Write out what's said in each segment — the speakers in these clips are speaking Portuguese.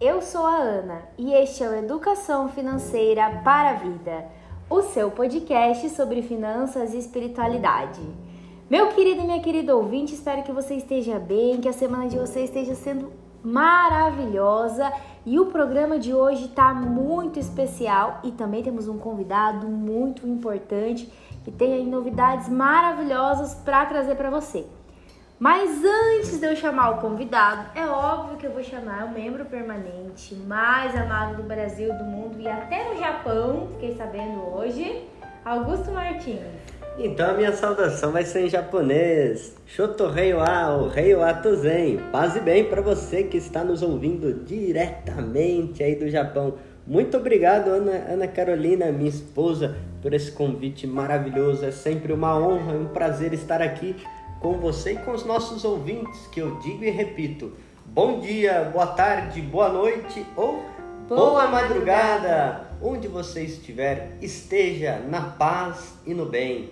eu sou a Ana e este é o Educação Financeira para a Vida, o seu podcast sobre finanças e espiritualidade. Meu querido e minha querida ouvinte, espero que você esteja bem, que a semana de você esteja sendo maravilhosa e o programa de hoje está muito especial e também temos um convidado muito importante que tem novidades maravilhosas para trazer para você. Mas antes de eu chamar o convidado, é óbvio que eu vou chamar o membro permanente mais amado do Brasil, do mundo e até no Japão, fiquei sabendo hoje, Augusto Martins. Então a minha saudação vai ser em japonês. Shotohei wa o rei wa tuzen. Paz e bem para você que está nos ouvindo diretamente aí do Japão. Muito obrigado, Ana, Ana Carolina, minha esposa, por esse convite maravilhoso. É sempre uma honra e um prazer estar aqui com você e com os nossos ouvintes, que eu digo e repito: bom dia, boa tarde, boa noite ou boa, boa madrugada. Onde você estiver, esteja na paz e no bem,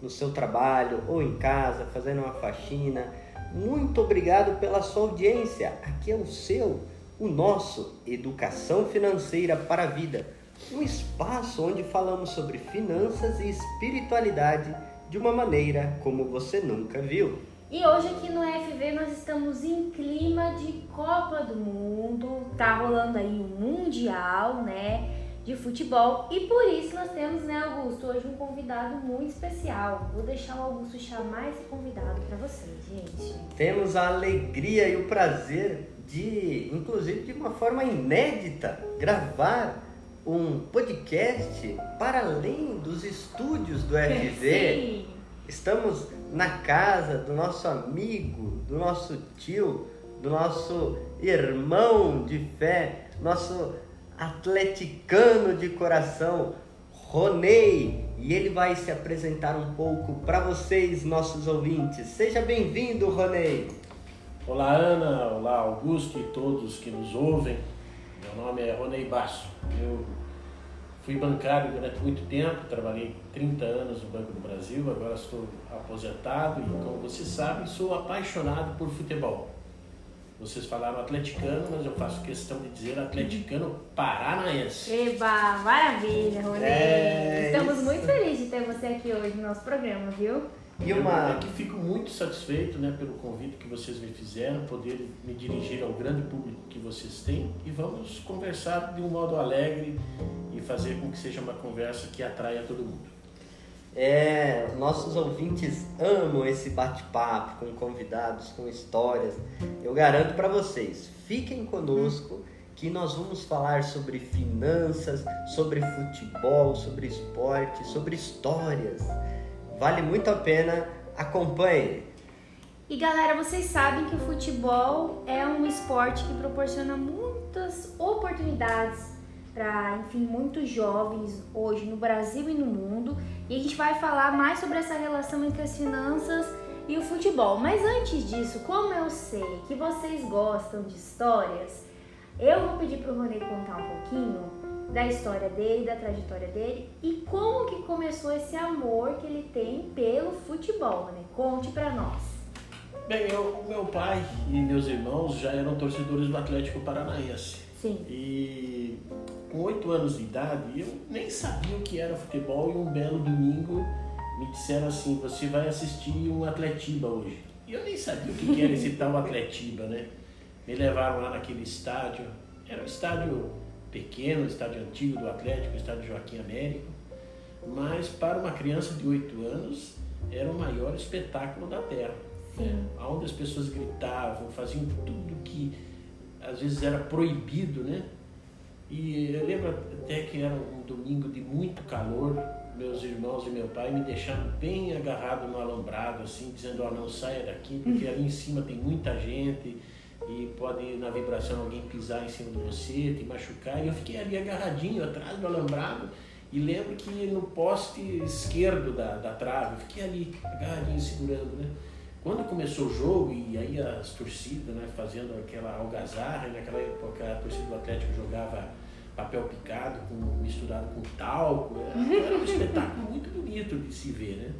no seu trabalho ou em casa, fazendo uma faxina. Muito obrigado pela sua audiência. Aqui é o seu, o nosso Educação Financeira para a Vida, um espaço onde falamos sobre finanças e espiritualidade de uma maneira como você nunca viu. E hoje aqui no FV nós estamos em clima de Copa do Mundo, tá rolando aí um mundial, né, de futebol e por isso nós temos, né, Augusto, hoje um convidado muito especial. Vou deixar o Augusto chamar esse convidado para vocês, gente. Temos a alegria e o prazer de, inclusive de uma forma inédita, gravar um podcast para além dos estúdios do FV. Sim. Estamos na casa do nosso amigo, do nosso tio, do nosso irmão de fé, nosso atleticano de coração, Ronei, e ele vai se apresentar um pouco para vocês, nossos ouvintes. Seja bem-vindo, Ronei. Olá, Ana, olá, Augusto e todos que nos ouvem. Meu nome é Ronei Basso. Eu Fui bancário durante muito tempo, trabalhei 30 anos no Banco do Brasil, agora estou aposentado e, como vocês sabem, sou apaixonado por futebol. Vocês falaram atleticano, mas eu faço questão de dizer atleticano paranaense. Eba, maravilha, Rony. É... Estamos muito felizes de ter você aqui hoje no nosso programa, viu? E uma... Eu que fico muito satisfeito né, pelo convite que vocês me fizeram, poder me dirigir ao grande público que vocês têm e vamos conversar de um modo alegre e fazer com que seja uma conversa que atraia todo mundo. É, nossos ouvintes amam esse bate-papo com convidados, com histórias. Eu garanto para vocês, fiquem conosco que nós vamos falar sobre finanças, sobre futebol, sobre esporte, sobre histórias. Vale muito a pena, acompanhe. E galera, vocês sabem que o futebol é um esporte que proporciona muitas oportunidades para, enfim, muitos jovens hoje no Brasil e no mundo. E a gente vai falar mais sobre essa relação entre as finanças e o futebol. Mas antes disso, como eu sei que vocês gostam de histórias, eu vou pedir para o Rony contar um pouquinho da história dele, da trajetória dele e como que começou esse amor que ele tem pelo futebol, né? Conte para nós. Bem, eu, meu pai e meus irmãos já eram torcedores do Atlético Paranaense. Sim. E com oito anos de idade, eu nem sabia o que era futebol e um belo domingo me disseram assim, você vai assistir um Atletiba hoje. E eu nem sabia o que era esse tal Atletiba, né? Me levaram lá naquele estádio, era um estádio pequeno, estádio antigo do Atlético, estádio Joaquim Américo, mas para uma criança de oito anos era o maior espetáculo da Terra. Né? Onde as pessoas gritavam, faziam tudo que às vezes era proibido, né? E eu lembro até que era um domingo de muito calor, meus irmãos e meu pai me deixaram bem agarrado no alambrado, assim, dizendo, ó, oh, não saia daqui, porque ali em cima tem muita gente e pode na vibração alguém pisar em cima de você, te machucar. E eu fiquei ali agarradinho atrás do alambrado e lembro que no poste esquerdo da, da trave, eu fiquei ali agarradinho segurando, né? Quando começou o jogo e aí as torcidas né, fazendo aquela algazarra, naquela época a torcida do Atlético jogava papel picado com, misturado com talco, era, era um espetáculo muito bonito de se ver, né?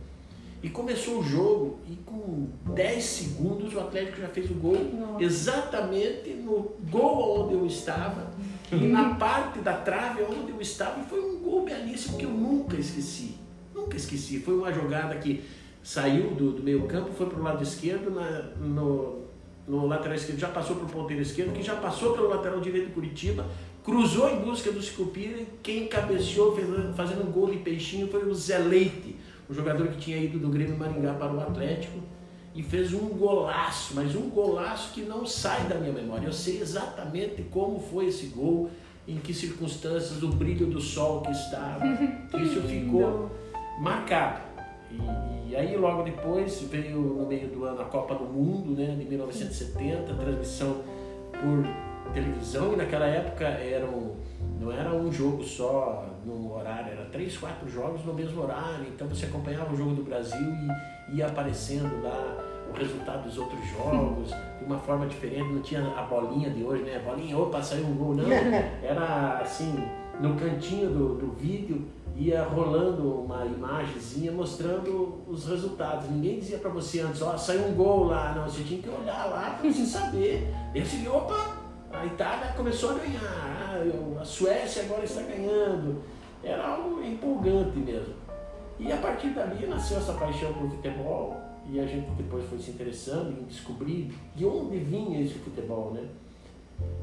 E começou o jogo e com 10 segundos o Atlético já fez o gol Nossa. exatamente no gol onde eu estava e na parte da trave onde eu estava. E foi um gol belíssimo que eu nunca esqueci. Nunca esqueci. Foi uma jogada que saiu do, do meio campo, foi para o lado esquerdo, na, no, no lateral esquerdo, já passou para o ponteiro esquerdo, que já passou pelo lateral direito do Curitiba, cruzou em busca do Sicupira e quem cabeceou fazendo, fazendo um gol de peixinho foi o Zé Leite o jogador que tinha ido do Grêmio Maringá para o Atlético e fez um golaço, mas um golaço que não sai da minha memória. Eu sei exatamente como foi esse gol, em que circunstâncias, o brilho do sol que estava. Isso ficou marcado. E, e, aí logo depois veio no meio do ano a Copa do Mundo, né, de 1970, transmissão por televisão e naquela época eram não era um jogo só no horário, era três, quatro jogos no mesmo horário. Então você acompanhava o jogo do Brasil e ia aparecendo lá o resultado dos outros jogos de uma forma diferente. Não tinha a bolinha de hoje, né? Bolinha, opa, saiu um gol. Não, era assim, no cantinho do, do vídeo ia rolando uma imagenzinha mostrando os resultados. Ninguém dizia para você antes, ó, oh, saiu um gol lá. Não, você tinha que olhar lá para você saber. Esse, opa, a Itália começou a ganhar, a Suécia agora está ganhando. Era algo empolgante mesmo. E a partir dali nasceu essa paixão por futebol e a gente depois foi se interessando em descobrir de onde vinha esse futebol, né?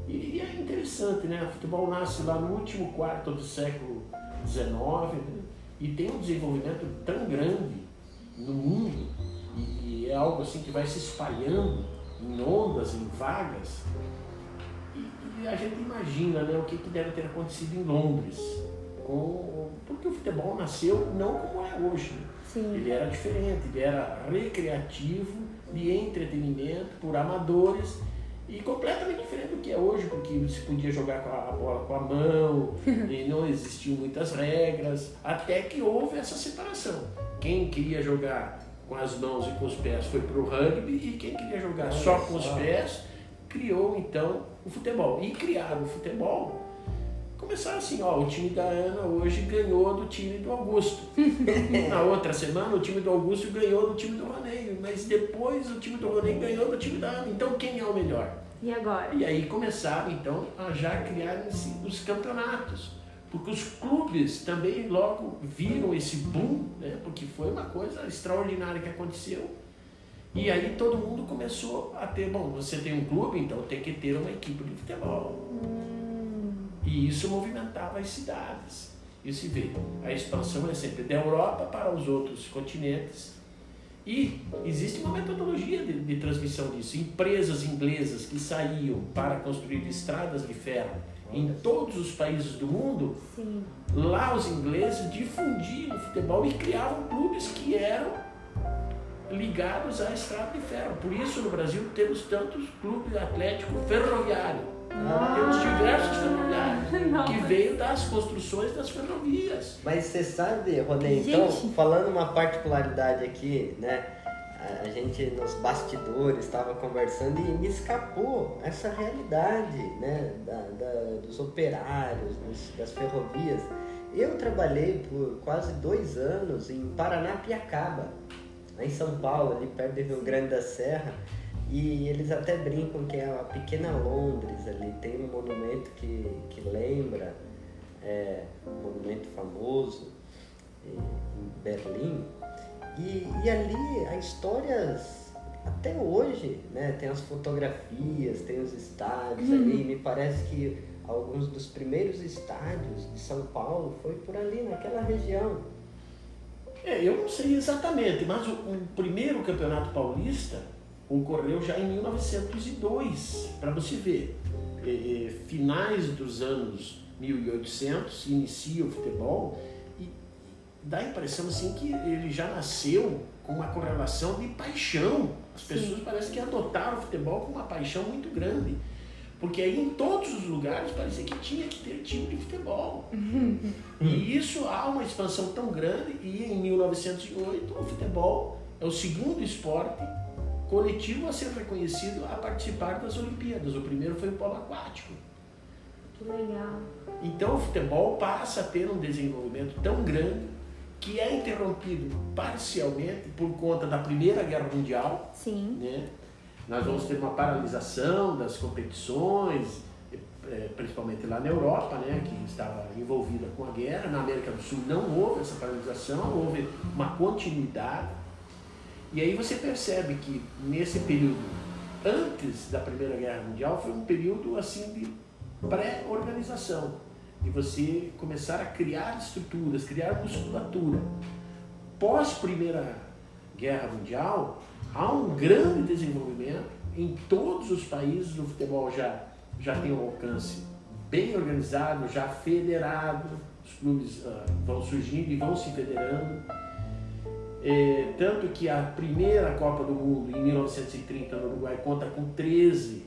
E, é interessante, né? O futebol nasce lá no último quarto do século XIX né? e tem um desenvolvimento tão grande no mundo e, e é algo assim que vai se espalhando em ondas, em vagas a gente imagina né, o que, que deve ter acontecido em Londres. Com, porque o futebol nasceu não como é hoje. Sim. Ele era diferente, ele era recreativo, de entretenimento, por amadores e completamente diferente do que é hoje, porque se podia jogar com a bola com a mão, e não existiam muitas regras, até que houve essa separação. Quem queria jogar com as mãos e com os pés foi para o rugby, e quem queria jogar só com os pés criou então o futebol. E criaram o futebol, começaram assim, ó, o time da Ana hoje ganhou do time do Augusto. Na outra semana o time do Augusto ganhou do time do Ronei, mas depois o time do Ronei ganhou do time da Ana. Então quem é o melhor? E agora? E aí começaram então a já criar os campeonatos. Porque os clubes também logo viram esse boom, né? porque foi uma coisa extraordinária que aconteceu e aí todo mundo começou a ter, bom, você tem um clube, então tem que ter uma equipe de futebol. Hum. E isso movimentava as cidades. E se vê, a expansão é sempre da Europa para os outros continentes. E existe uma metodologia de, de transmissão disso. Empresas inglesas que saíam para construir estradas de ferro em todos os países do mundo, Sim. lá os ingleses difundiam o futebol e criavam clubes que eram ligados à estrada de ferro. Por isso, no Brasil, temos tantos clubes atlético ferroviário. Ah. Temos diversos ferroviários que veio das construções das ferrovias. Mas você sabe, Ronê, então, falando uma particularidade aqui, né? A gente nos bastidores estava conversando e me escapou essa realidade né, da, da dos operários, dos, das ferrovias. Eu trabalhei por quase dois anos em Paranapiacaba em São Paulo, ali perto do Rio Grande da Serra. E eles até brincam que é a pequena Londres ali, tem um monumento que, que lembra, é, um monumento famoso em Berlim. E, e ali a histórias até hoje, né? Tem as fotografias, tem os estádios uhum. ali, me parece que alguns dos primeiros estádios de São Paulo foi por ali, naquela região. É, eu não sei exatamente, mas o, o primeiro campeonato paulista ocorreu já em 1902, para você ver. É, é, finais dos anos 1800, inicia o futebol e dá a impressão assim que ele já nasceu com uma correlação de paixão. As pessoas Sim. parecem que adotaram o futebol com uma paixão muito grande. Porque aí em todos os lugares parecia que tinha que ter time de futebol. e isso há uma expansão tão grande e em 1908 o futebol é o segundo esporte coletivo a ser reconhecido a participar das Olimpíadas. O primeiro foi o polo aquático. Que legal. Então o futebol passa a ter um desenvolvimento tão grande que é interrompido parcialmente por conta da Primeira Guerra Mundial. Sim. Né? Nós vamos ter uma paralisação das competições, eh, principalmente lá na Europa, né, que estava envolvida com a guerra. Na América do Sul não houve essa paralisação, houve uma continuidade. E aí você percebe que nesse período, antes da Primeira Guerra Mundial, foi um período assim de pré-organização, de você começar a criar estruturas, criar musculatura. Pós Primeira Guerra Mundial, há um grande desenvolvimento em todos os países, o futebol já já tem um alcance bem organizado, já federado, os clubes uh, vão surgindo e vão se federando. É, tanto que a primeira Copa do Mundo, em 1930, no Uruguai, conta com 13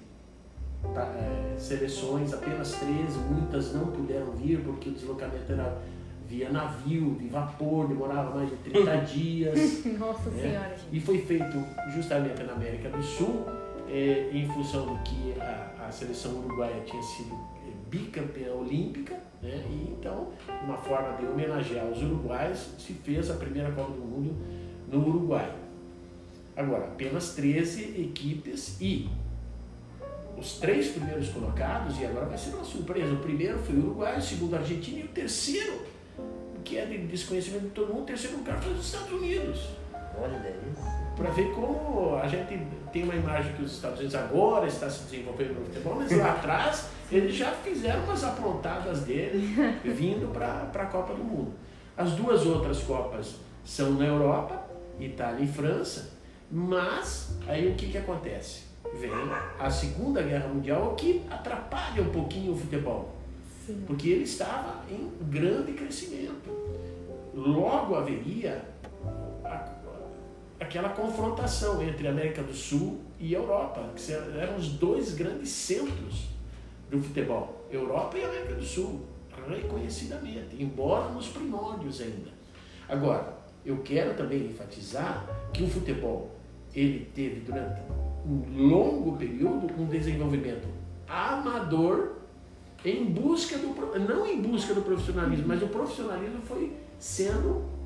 tá, é, seleções, apenas 13, muitas não puderam vir porque o deslocamento era via navio, de vapor, demorava mais de 30 dias. Nossa né? Senhora. Gente. E foi feito justamente na América do Sul, é, em função do que a, a seleção uruguaia tinha sido bicampeã olímpica, né? e então, uma forma de homenagear os uruguaios, se fez a primeira Copa do Mundo no Uruguai. Agora, apenas 13 equipes e os três primeiros colocados, e agora vai ser uma surpresa, o primeiro foi o Uruguai, o segundo a Argentina e o terceiro, que é de desconhecimento de todo mundo, o terceiro lugar foi os Estados Unidos. Olha isso para ver como a gente tem uma imagem que os Estados Unidos agora está se desenvolvendo no futebol, mas lá atrás eles já fizeram umas aprontadas dele vindo para a Copa do Mundo. As duas outras Copas são na Europa, Itália e França, mas aí o que, que acontece? Vem a Segunda Guerra Mundial, o que atrapalha um pouquinho o futebol. Sim. Porque ele estava em grande crescimento. Logo haveria aquela confrontação entre América do Sul e Europa, que eram os dois grandes centros do futebol, Europa e América do Sul, reconhecidamente, embora nos primórdios ainda. Agora, eu quero também enfatizar que o futebol ele teve durante um longo período um desenvolvimento amador em busca do não em busca do profissionalismo, mas o profissionalismo foi sendo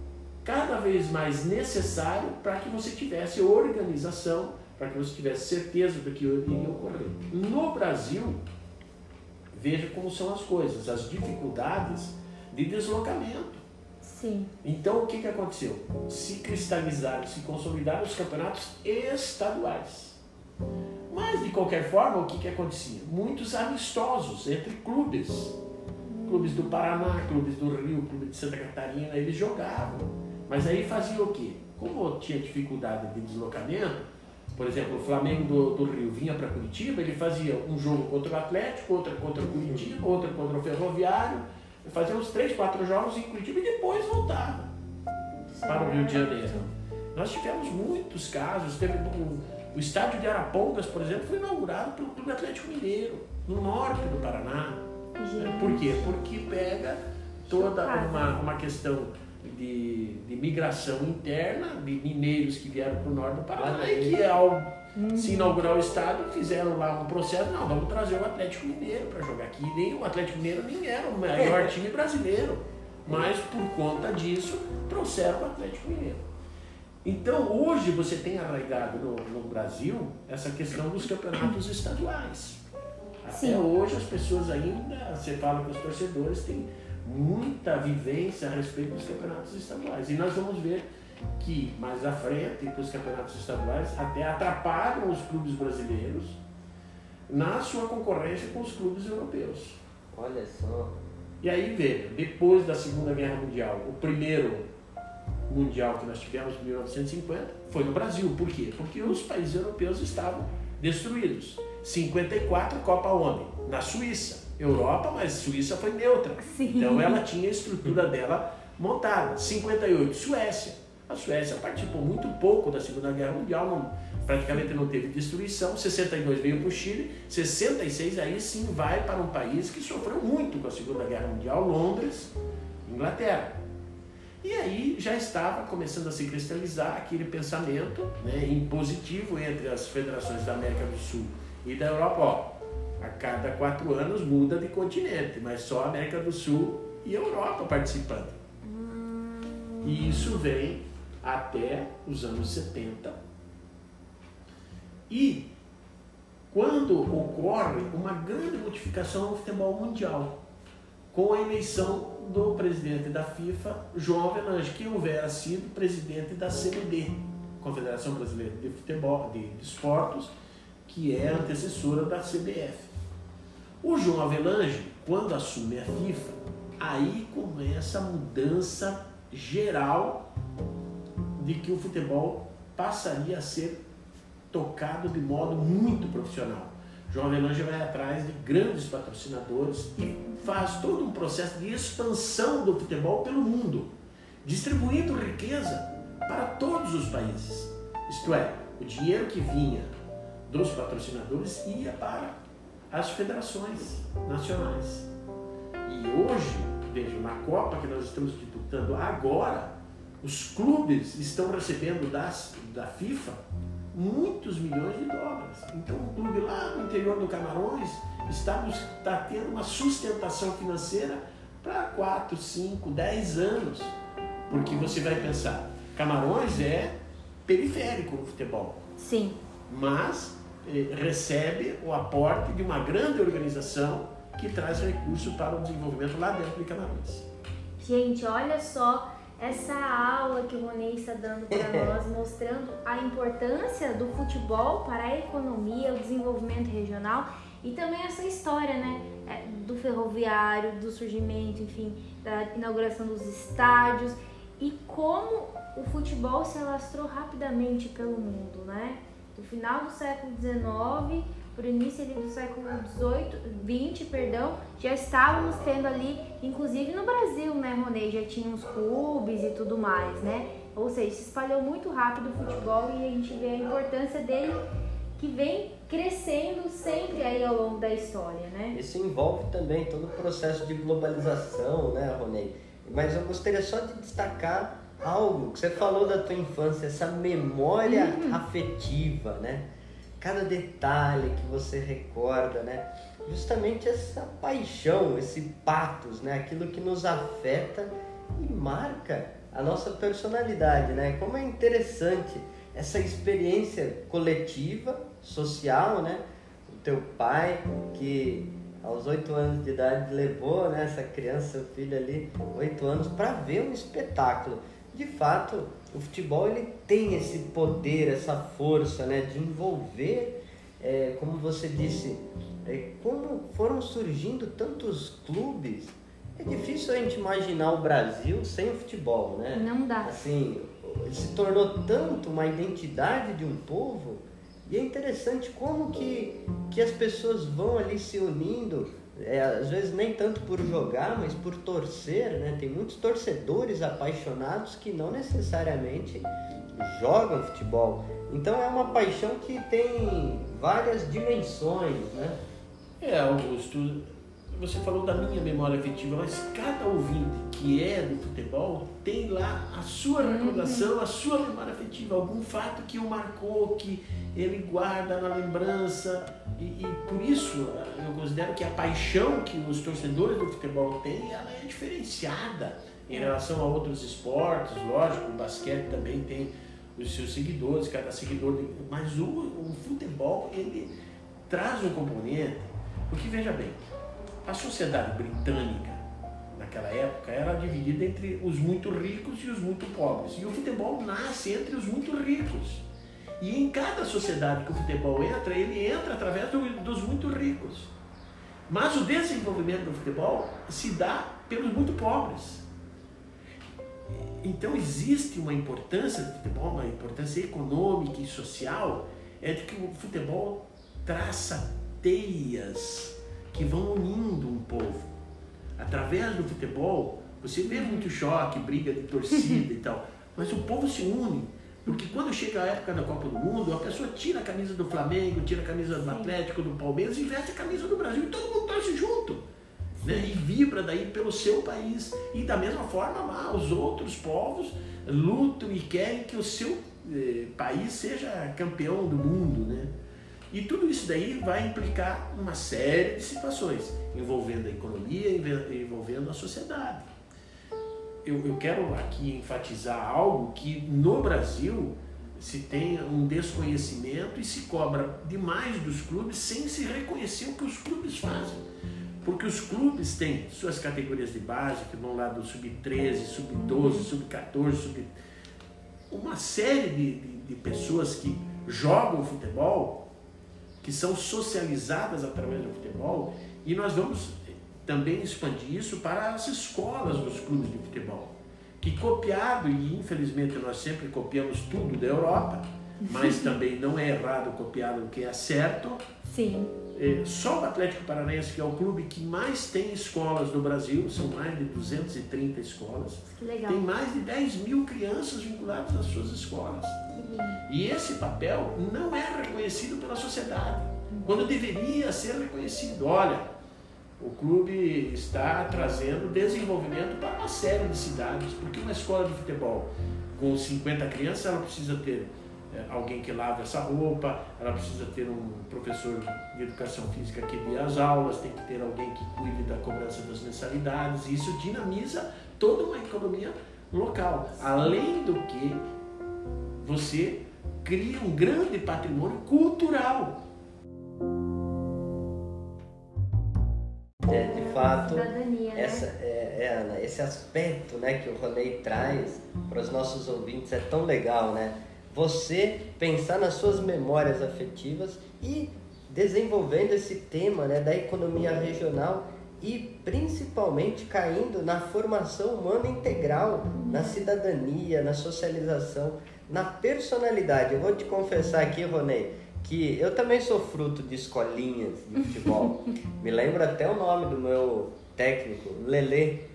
cada vez mais necessário para que você tivesse organização, para que você tivesse certeza do que iria ocorrer. No Brasil, veja como são as coisas, as dificuldades de deslocamento. Sim. Então o que, que aconteceu? Se cristalizaram, se consolidaram os campeonatos estaduais. Mas de qualquer forma, o que, que acontecia? Muitos amistosos entre clubes. Clubes do Paraná, clubes do Rio, clube de Santa Catarina, eles jogavam mas aí fazia o quê? Como tinha dificuldade de deslocamento, por exemplo, o Flamengo do, do Rio vinha para Curitiba, ele fazia um jogo contra o Atlético, outro contra o Curitiba, outro contra o Ferroviário, fazia uns três, quatro jogos em Curitiba e depois voltava para o Rio de Janeiro. Nós tivemos muitos casos, teve o, o estádio de Arapongas, por exemplo, foi inaugurado pelo Clube Atlético Mineiro, no norte do Paraná. Gente. Por quê? Porque pega toda uma, uma questão de, de migração interna, de mineiros que vieram para o norte do Paraná e que ao hum. se inaugurar o estádio fizeram lá um processo, não, vamos trazer o Atlético Mineiro para jogar aqui. Nem o Atlético Mineiro nem era o maior time brasileiro, mas por conta disso trouxeram o Atlético Mineiro. Então hoje você tem arraigado no, no Brasil essa questão dos campeonatos estaduais. Até Sim. hoje as pessoas ainda, você fala com os torcedores, tem muita vivência a respeito dos campeonatos estaduais. E nós vamos ver que mais à frente, para os campeonatos estaduais, até atrapalham os clubes brasileiros na sua concorrência com os clubes europeus. Olha só. E aí veja, depois da Segunda Guerra Mundial, o primeiro mundial que nós tivemos em 1950 foi no Brasil. Por quê? Porque os países europeus estavam destruídos. 54 Copa onde? Na Suíça. Europa, mas Suíça foi neutra. Sim. Então ela tinha a estrutura dela montada. 58, Suécia. A Suécia participou muito pouco da Segunda Guerra Mundial, não, praticamente não teve destruição. 62 veio para o Chile, 66 aí sim vai para um país que sofreu muito com a Segunda Guerra Mundial, Londres, Inglaterra. E aí já estava começando a se cristalizar aquele pensamento né, impositivo entre as federações da América do Sul e da Europa. Ó, a cada quatro anos muda de continente, mas só a América do Sul e a Europa participando. Hum, E isso vem até os anos 70. E quando ocorre uma grande modificação no futebol mundial, com a eleição do presidente da FIFA, João Avelange, que houvera sido presidente da CBD, Confederação Brasileira de Futebol, de Esportes, que é antecessora da CBF. O João Avelange, quando assume a FIFA, aí começa a mudança geral de que o futebol passaria a ser tocado de modo muito profissional. João Avelange vai atrás de grandes patrocinadores e faz todo um processo de expansão do futebol pelo mundo, distribuindo riqueza para todos os países. Isto é, o dinheiro que vinha dos patrocinadores ia para as federações nacionais. E hoje, veja, na Copa que nós estamos disputando agora, os clubes estão recebendo das, da FIFA muitos milhões de dólares. Então, um clube lá no interior do Camarões está, está tendo uma sustentação financeira para 4, 5, 10 anos. Porque você vai pensar, Camarões é periférico no futebol. Sim. Mas recebe o aporte de uma grande organização que traz recursos para o desenvolvimento lá dentro de Camarões. Gente, olha só essa aula que o Ronei está dando para nós, mostrando a importância do futebol para a economia, o desenvolvimento regional e também essa história, né, é, do ferroviário, do surgimento, enfim, da inauguração dos estádios e como o futebol se alastrou rapidamente pelo mundo, né? Do final do século XIX por início ali do século 18, 20, perdão, já estávamos tendo ali, inclusive no Brasil, né, Ronei, já tinha os clubes e tudo mais, né? Ou seja, se espalhou muito rápido o futebol e a gente vê a importância dele que vem crescendo sempre aí ao longo da história, né? Isso envolve também todo o processo de globalização, né, Ronei? Mas eu gostaria só de destacar algo que você falou da tua infância, essa memória uhum. afetiva, né? cada detalhe que você recorda, né? Justamente essa paixão, esse patos, né? Aquilo que nos afeta e marca a nossa personalidade, né? Como é interessante essa experiência coletiva, social, né? O teu pai que aos oito anos de idade levou né, essa criança, seu filho ali, oito anos, para ver um espetáculo. De fato, o futebol ele tem esse poder, essa força né, de envolver, é, como você disse, é, como foram surgindo tantos clubes. É difícil a gente imaginar o Brasil sem o futebol, né? Não dá. Assim, se tornou tanto uma identidade de um povo e é interessante como que, que as pessoas vão ali se unindo é, às vezes nem tanto por jogar, mas por torcer, né? Tem muitos torcedores apaixonados que não necessariamente jogam futebol. Então é uma paixão que tem várias dimensões, né? É, Augusto, você falou da minha memória afetiva, mas cada ouvinte que é do futebol tem lá a sua uhum. recordação, a sua memória afetiva, algum fato que o marcou, que ele guarda na lembrança. E, e, por isso eu considero que a paixão que os torcedores do futebol têm, ela é diferenciada em relação a outros esportes, lógico, o basquete também tem os seus seguidores, cada seguidor, mas o, o futebol ele traz um componente, porque veja bem, a sociedade britânica naquela época era dividida entre os muito ricos e os muito pobres, e o futebol nasce entre os muito ricos. E em cada sociedade que o futebol entra, ele entra através do, dos muito ricos. Mas o desenvolvimento do futebol se dá pelos muito pobres. Então existe uma importância do futebol, uma importância econômica e social, é de que o futebol traça teias que vão unindo um povo. Através do futebol, você vê muito choque, briga de torcida e tal, mas o povo se une porque quando chega a época da Copa do Mundo, a pessoa tira a camisa do Flamengo, tira a camisa do Atlético, do Palmeiras e veste a camisa do Brasil e todo mundo torce junto. Né? E vibra daí pelo seu país. E da mesma forma, lá, os outros povos lutam e querem que o seu eh, país seja campeão do mundo. Né? E tudo isso daí vai implicar uma série de situações, envolvendo a economia, envolvendo a sociedade. Eu, eu quero aqui enfatizar algo que no Brasil se tem um desconhecimento e se cobra demais dos clubes sem se reconhecer o que os clubes fazem. Porque os clubes têm suas categorias de base, que vão lá do sub-13, sub-12, sub-14, sub... uma série de, de, de pessoas que jogam futebol, que são socializadas através do futebol, e nós vamos também expandir isso para as escolas dos clubes de futebol. Que copiado, e infelizmente nós sempre copiamos tudo da Europa, mas também não é errado copiar o que é certo. Sim. É, só o Atlético Paranaense, que é o clube que mais tem escolas no Brasil, são mais de 230 escolas. Que legal. Tem mais de 10 mil crianças vinculadas às suas escolas. E esse papel não é reconhecido pela sociedade, quando deveria ser reconhecido. Olha, o clube está trazendo desenvolvimento para uma série de cidades, porque uma escola de futebol com 50 crianças, ela precisa ter é, alguém que lave essa roupa, ela precisa ter um professor de educação física que dê as aulas, tem que ter alguém que cuide da cobrança das mensalidades, e isso dinamiza toda uma economia local. Além do que você cria um grande patrimônio cultural É, de fato, né? essa, é, é, Ana, esse aspecto né, que o Ronei traz para os nossos ouvintes é tão legal, né? Você pensar nas suas memórias afetivas e desenvolvendo esse tema né, da economia regional e principalmente caindo na formação humana integral, na cidadania, na socialização, na personalidade. Eu vou te confessar aqui, Ronei, que eu também sou fruto de escolinhas de futebol. Me lembro até o nome do meu técnico, Lele.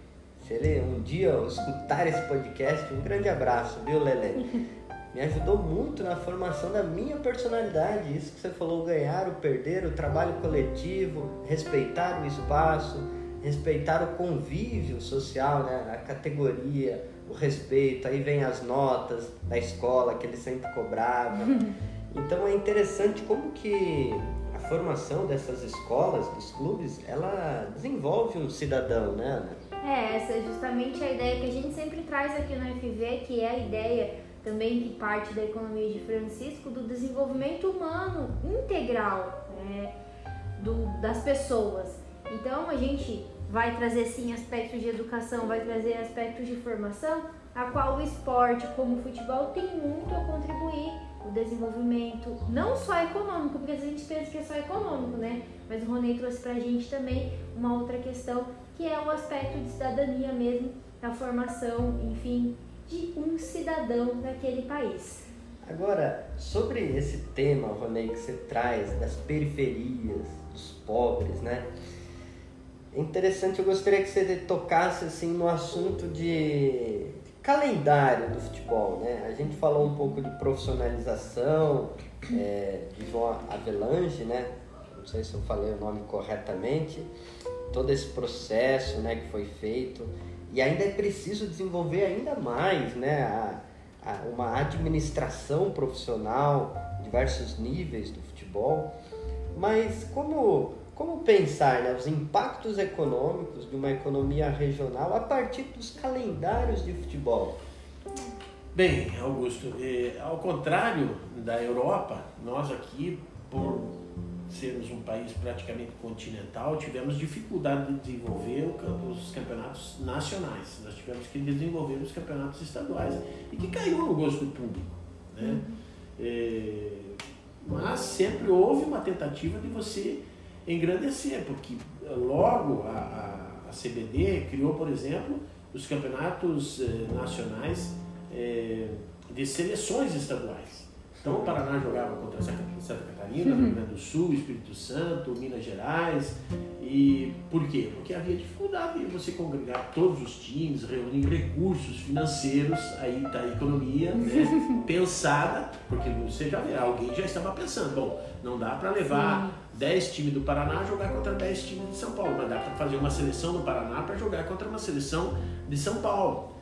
Se ele um dia escutar esse podcast, um grande abraço, viu, Lele? Me ajudou muito na formação da minha personalidade. Isso que você falou, ganhar ou perder, o trabalho coletivo, respeitar o espaço, respeitar o convívio social, né? a categoria, o respeito. Aí vem as notas da escola que ele sempre cobrava. Então é interessante como que a formação dessas escolas, dos clubes, ela desenvolve um cidadão, né, Ana? É, essa é justamente a ideia que a gente sempre traz aqui no FV, que é a ideia também que parte da economia de Francisco do desenvolvimento humano integral né, do, das pessoas. Então a gente vai trazer sim aspectos de educação, vai trazer aspectos de formação, a qual o esporte, como o futebol, tem muito a contribuir o desenvolvimento, não só econômico, porque a gente pensa que é só econômico, né? Mas o Ronei trouxe pra gente também uma outra questão, que é o aspecto de cidadania mesmo, da formação, enfim, de um cidadão daquele país. Agora, sobre esse tema, Ronei, que você traz das periferias, dos pobres, né? É interessante, eu gostaria que você tocasse assim no assunto de calendário do futebol, né? A gente falou um pouco de profissionalização, é, de João Avelange, né? Não sei se eu falei o nome corretamente. Todo esse processo, né, que foi feito e ainda é preciso desenvolver ainda mais, né? A, a, uma administração profissional, diversos níveis do futebol. Mas como como pensar né, os impactos econômicos de uma economia regional a partir dos calendários de futebol? Bem, Augusto, eh, ao contrário da Europa, nós aqui, por sermos um país praticamente continental, tivemos dificuldade de desenvolver os campeonatos nacionais. Nós tivemos que desenvolver os campeonatos estaduais e que caiu no gosto do público. Né? Eh, mas sempre houve uma tentativa de você engrandecer, porque logo a, a, a CBD criou, por exemplo, os campeonatos eh, nacionais eh, de seleções estaduais. Então o Paraná jogava contra Santa Catarina, Rio Grande do Sul, Espírito Santo, Minas Gerais. E por quê? Porque havia dificuldade em você congregar todos os times, reunir recursos financeiros, aí da economia né, pensada, porque você já vê, alguém já estava pensando, bom, não dá para levar. 10 times do Paraná jogar contra 10 times de São Paulo, mas dá para fazer uma seleção do Paraná para jogar contra uma seleção de São Paulo.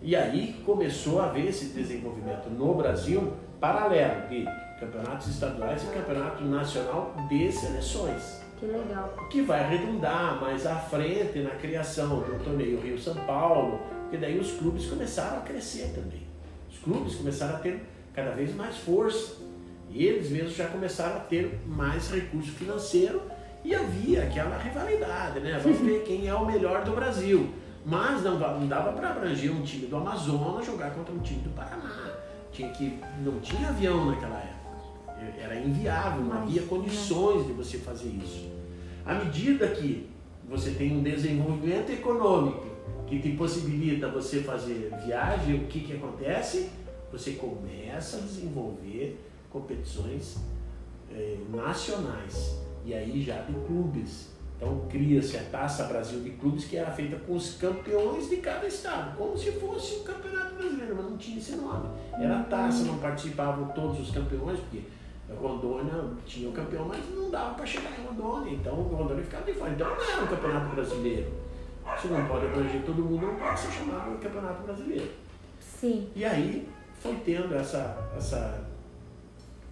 E aí começou a haver esse desenvolvimento no Brasil paralelo de campeonatos estaduais e campeonato nacional de seleções. Que legal. Que vai redundar mais à frente na criação do torneio Rio São Paulo, porque daí os clubes começaram a crescer também. Os clubes começaram a ter cada vez mais força. Eles mesmos já começaram a ter mais recurso financeiro e havia aquela rivalidade, né? Vamos ver quem é o melhor do Brasil. Mas não, não dava para abranger um time do Amazonas jogar contra um time do Paraná. Tinha que, não tinha avião naquela época. Era inviável, não havia condições de você fazer isso. À medida que você tem um desenvolvimento econômico que te possibilita você fazer viagem, o que, que acontece? Você começa a desenvolver competições eh, nacionais e aí já de clubes. Então cria-se a Taça Brasil de Clubes que era feita com os campeões de cada estado, como se fosse um campeonato brasileiro, mas não tinha esse nome. Era a taça, não participavam todos os campeões, porque Rondônia tinha o campeão, mas não dava para chegar em Rondônia, então o Rondônia ficava de fora. Então não era um campeonato brasileiro. Se não pode abranger todo mundo, não pode ser chamado de campeonato brasileiro. Sim. E aí foi tendo essa, essa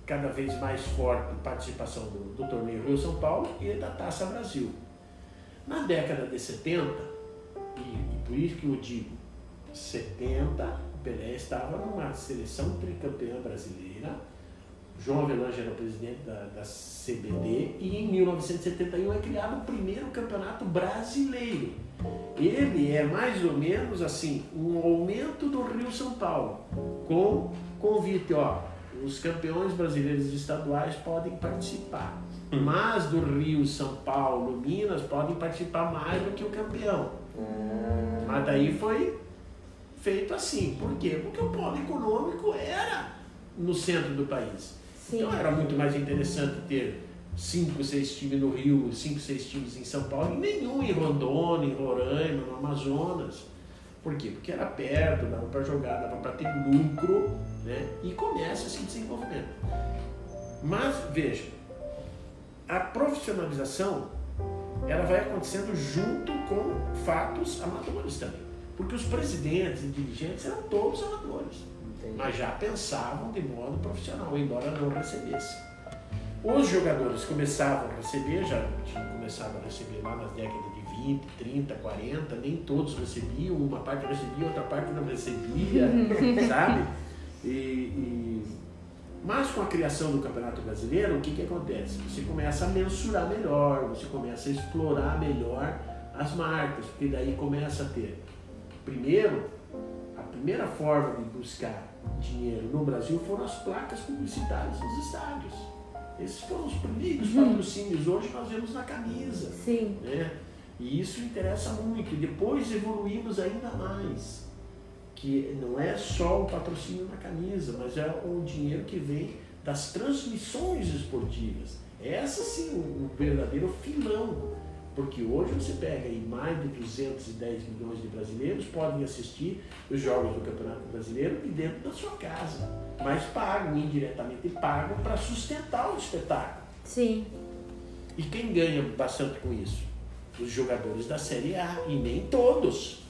cada vez mais forte participação do, do torneio Rio São Paulo e da Taça Brasil. Na década de 70, e, e por isso que eu digo, 70, o Pelé estava numa seleção tricampeã brasileira, João Avelange era o presidente da, da CBD e em 1971 é criado o primeiro campeonato brasileiro. Ele é mais ou menos assim, um aumento do Rio São Paulo, com convite, ó, os campeões brasileiros estaduais podem participar, mas do Rio, São Paulo, Minas podem participar mais do que o campeão. Mas daí foi feito assim. Por quê? Porque o polo econômico era no centro do país. Sim. Então era muito mais interessante ter cinco, seis times no Rio, cinco, seis times em São Paulo, e nenhum em Rondônia, em Roraima, no Amazonas. Por quê? Porque era perto, dava para jogar, dava para ter lucro, né? E começa esse desenvolvimento. Mas veja, a profissionalização ela vai acontecendo junto com fatos amadores também. Porque os presidentes e dirigentes eram todos amadores, Entendi. mas já pensavam de modo profissional, embora não recebessem. Os jogadores começavam a receber, já tinham começado a receber lá nas décadas de 20, 30, 40, nem todos recebiam, uma parte recebia, outra parte não recebia, sabe? E, e- Mas com a criação do Campeonato Brasileiro, o que, que acontece? Você começa a mensurar melhor, você começa a explorar melhor as marcas, porque daí começa a ter, primeiro, a primeira forma de buscar dinheiro no Brasil foram as placas publicitárias nos estádios. Esses foram os primeiros patrocínios, hoje nós vemos na camisa Sim. né? E isso interessa muito. E depois evoluímos ainda mais, que não é só o patrocínio na camisa, mas é o dinheiro que vem das transmissões esportivas. Essa sim, um verdadeiro filão. Porque hoje você pega aí mais de 210 milhões de brasileiros podem assistir os jogos do Campeonato Brasileiro de dentro da sua casa. Mas pagam, indiretamente pagam para sustentar o espetáculo. Sim. E quem ganha bastante com isso? Os jogadores da Série A, e nem todos.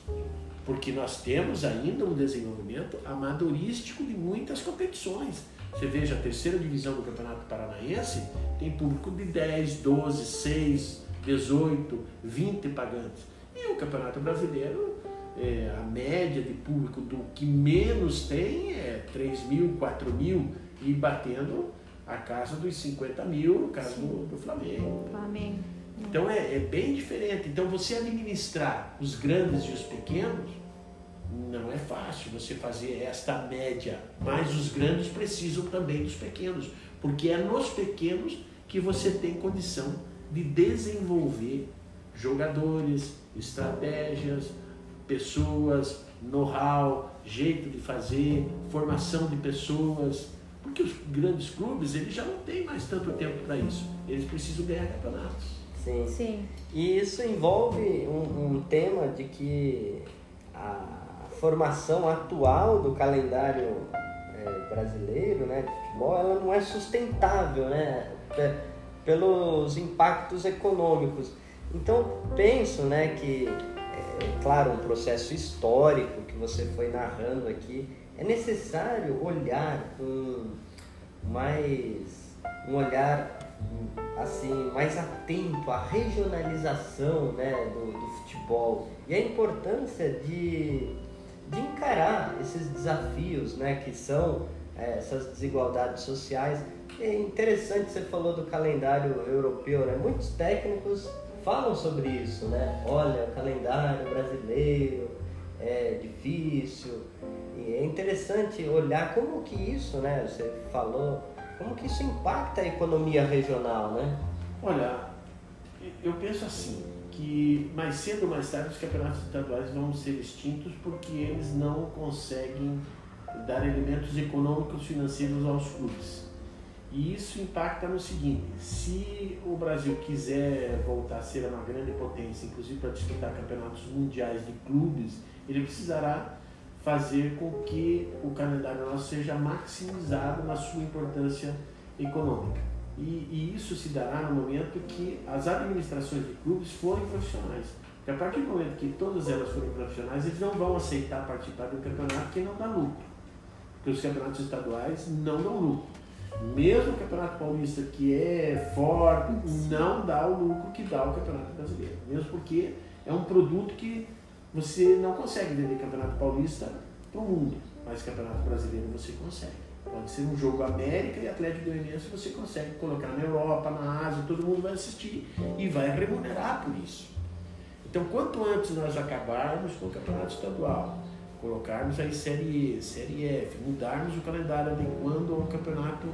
Porque nós temos ainda um desenvolvimento amadorístico de muitas competições. Você veja, a terceira divisão do Campeonato Paranaense tem público de 10, 12, 6, 18, 20 pagantes. E o Campeonato Brasileiro, é, a média de público do que menos tem é 3 mil, 4 mil, e batendo a casa dos 50 mil, no caso do, do Flamengo. Flamengo. Então é, é bem diferente. Então você administrar os grandes e os pequenos não é fácil você fazer esta média, mas os grandes precisam também dos pequenos, porque é nos pequenos que você tem condição de desenvolver jogadores, estratégias, pessoas, know-how, jeito de fazer, formação de pessoas, porque os grandes clubes eles já não têm mais tanto tempo para isso. Eles precisam ganhar campeonatos. Sim. Sim. E isso envolve um, um tema de que a formação atual do calendário eh, brasileiro, né, de futebol, ela não é sustentável, né, pe- pelos impactos econômicos. Então penso, né, que é claro um processo histórico que você foi narrando aqui, é necessário olhar com mais um olhar assim mais atento à regionalização né, do, do futebol e a importância de, de encarar esses desafios né, que são é, essas desigualdades sociais. É interessante você falou do calendário europeu, né? Muitos técnicos falam sobre isso, né? Olha, o calendário brasileiro é difícil. E é interessante olhar como que isso, né? Você falou, como que isso impacta a economia regional, né? Olha, eu penso assim, que mais cedo ou mais tarde os campeonatos estaduais vão ser extintos porque eles não conseguem dar elementos econômicos financeiros aos clubes. E isso impacta no seguinte: se o Brasil quiser voltar a ser uma grande potência, inclusive para disputar campeonatos mundiais de clubes, ele precisará fazer com que o calendário nosso seja maximizado na sua importância econômica. E, e, isso se dará no momento que as administrações de clubes forem profissionais. Porque a partir do momento que todas elas forem profissionais, eles não vão aceitar participar um campeonato que não dá lucro. Porque os campeonatos estaduais não dão lucro. Mesmo o Campeonato Paulista, que é forte, não dá o lucro que dá o Campeonato Brasileiro. Mesmo porque é um produto que você não consegue vender Campeonato Paulista para o mundo, mas Campeonato Brasileiro você consegue. Pode ser um jogo América e Atlético Goianiense você consegue colocar na Europa, na Ásia, todo mundo vai assistir e vai remunerar por isso. Então, quanto antes nós acabarmos com o campeonato estadual, colocarmos aí Série E, Série F, mudarmos o calendário adequando ao campeonato,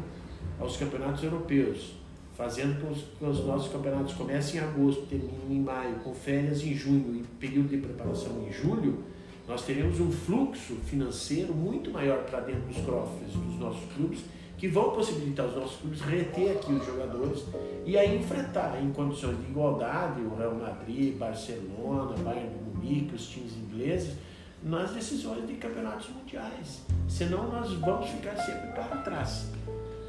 aos campeonatos europeus, fazendo com que os nossos campeonatos comecem em agosto, terminem em maio, com férias em junho e período de preparação em julho, nós teremos um fluxo financeiro muito maior para dentro dos cofres dos nossos clubes, que vão possibilitar os nossos clubes reter aqui os jogadores e aí enfrentar em condições de igualdade o Real Madrid, Barcelona, Bayern de Munique, os times ingleses, nas decisões de campeonatos mundiais. Senão nós vamos ficar sempre para trás.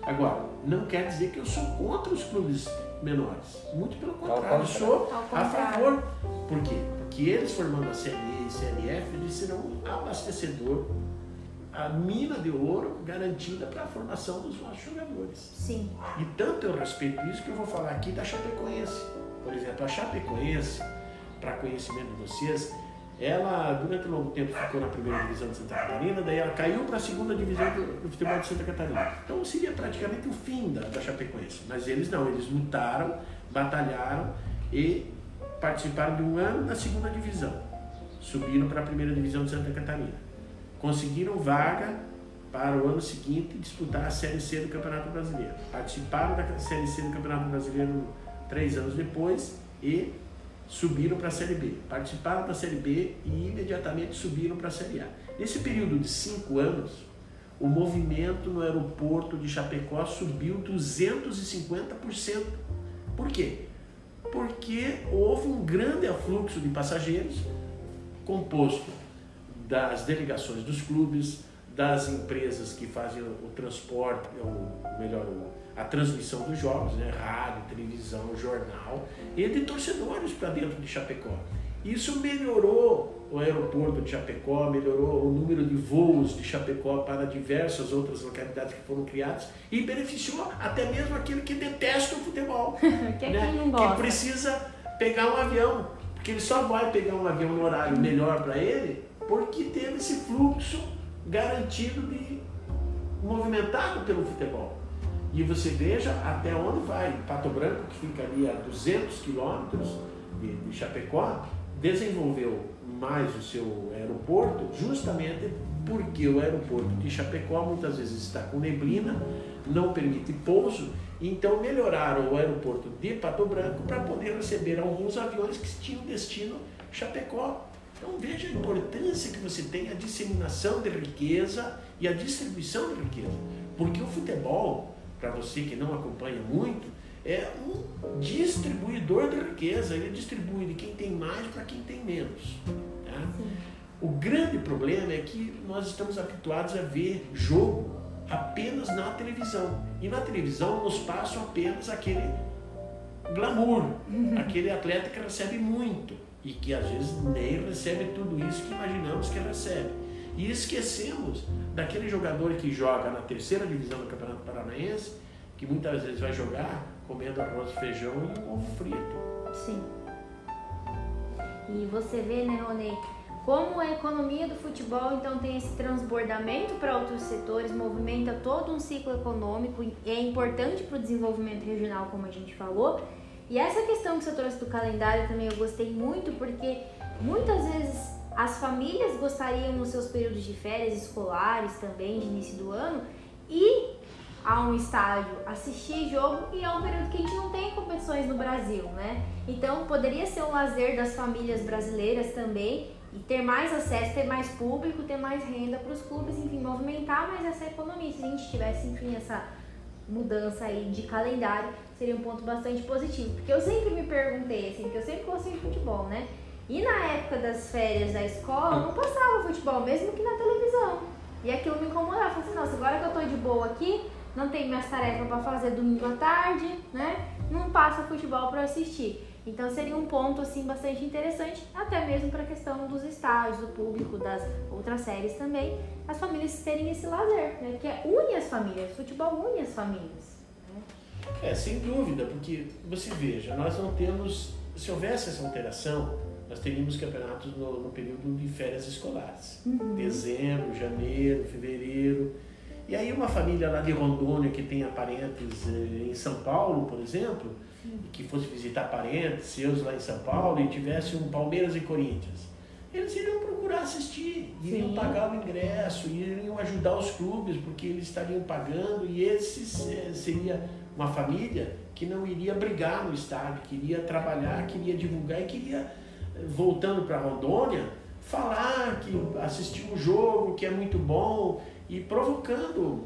Agora, não quer dizer que eu sou contra os clubes menores. Muito pelo contrário, eu sou a favor. Por quê? Porque eles formando a Série E e Série F, eles serão um abastecedor, a mina de ouro garantida para a formação dos nossos jogadores. Sim. E tanto eu respeito isso que eu vou falar aqui da Chapecoense. Por exemplo, a Chapecoense, para conhecimento de vocês, ela, durante um longo tempo, ficou na primeira divisão de Santa Catarina, daí ela caiu para a segunda divisão do, do, futebol de Santa Catarina. Então seria praticamente o fim da, da Chapecoense. Mas eles não, eles lutaram, batalharam e participaram de um ano na segunda divisão. Subiram para a primeira divisão de Santa Catarina. Conseguiram vaga para o ano seguinte disputar a Série C do Campeonato Brasileiro. Participaram da Série C do Campeonato Brasileiro três anos depois e subiram para a Série B. Participaram da Série B e imediatamente subiram para a Série A. Nesse período de cinco anos, o movimento no aeroporto de Chapecó subiu 250%. Por quê? Porque houve um grande afluxo de passageiros, composto das delegações dos clubes, das empresas que fazem o transporte, ou melhor, a transmissão dos jogos, né? rádio, televisão, jornal, e de torcedores para dentro de Chapecó. Isso melhorou o aeroporto de Chapecó, melhorou o número de voos de Chapecó para diversas outras localidades que foram criadas e beneficiou até mesmo aquele que detesta o futebol, que, é né? que precisa pegar um avião, porque ele só vai pegar um avião no horário melhor para ele porque teve esse fluxo garantido de movimentado pelo futebol. E você veja até onde vai. Pato Branco, que fica ali a 200 quilômetros de, de Chapecó, desenvolveu mais o seu aeroporto justamente porque o aeroporto de Chapecó muitas vezes está com neblina, não permite pouso, então melhoraram o aeroporto de Pato Branco para poder receber alguns aviões que tinham destino Chapecó. Então veja a importância que você tem a disseminação de riqueza e a distribuição de riqueza. Porque o futebol, para você que não acompanha muito, é um distribuidor de riqueza. Ele distribui de quem tem mais para quem tem menos. Tá? O grande problema é que nós estamos habituados a ver jogo apenas na televisão. E na televisão nos passam apenas aquele glamour, aquele atleta que recebe muito e que às vezes nem recebe tudo isso que imaginamos que recebe. E esquecemos daquele jogador que joga na terceira divisão do Campeonato Paranaense, que muitas vezes vai jogar comendo arroz, feijão e ovo frito. Sim. E você vê, né, Ronei, como a economia do futebol então tem esse transbordamento para outros setores, movimenta todo um ciclo econômico e é importante para o desenvolvimento regional, como a gente falou. E essa questão que você trouxe do calendário também eu gostei muito, porque muitas vezes as famílias gostariam nos seus períodos de férias escolares também, de início do ano, ir a um estádio assistir jogo e é um período que a gente não tem competições no Brasil, né? Então poderia ser um lazer das famílias brasileiras também e ter mais acesso, ter mais público, ter mais renda para os clubes, enfim, movimentar mais essa economia. Se a gente tivesse, enfim, essa mudança aí de calendário, seria um ponto bastante positivo. Porque eu sempre me perguntei, assim, porque eu sempre gostei de futebol, né? E na época das férias da escola, não passava futebol, mesmo que na televisão. E aquilo me incomodava. Eu falei assim, nossa, agora que eu tô de boa aqui, não tenho minhas tarefas para fazer domingo à tarde, né? Não passa futebol para assistir. Então seria um ponto assim bastante interessante, até mesmo para a questão dos estágios, do público, das outras séries também, as famílias terem esse lazer, né? Que é, une as famílias, futebol une as famílias. Né? É, sem dúvida, porque você veja, nós não temos, se houvesse essa alteração, nós teríamos campeonatos no, no período de férias escolares. Uhum. Dezembro, janeiro, fevereiro. E aí uma família lá de Rondônia que tenha parentes eh, em São Paulo, por exemplo, Sim. que fosse visitar parentes seus lá em São Paulo e tivesse um Palmeiras e Corinthians, eles iriam procurar assistir, iriam Sim. pagar o ingresso, iriam ajudar os clubes, porque eles estariam pagando e esse eh, seria uma família que não iria brigar no estádio, queria trabalhar, queria divulgar e queria voltando para Rondônia, falar que assistiu um jogo que é muito bom e provocando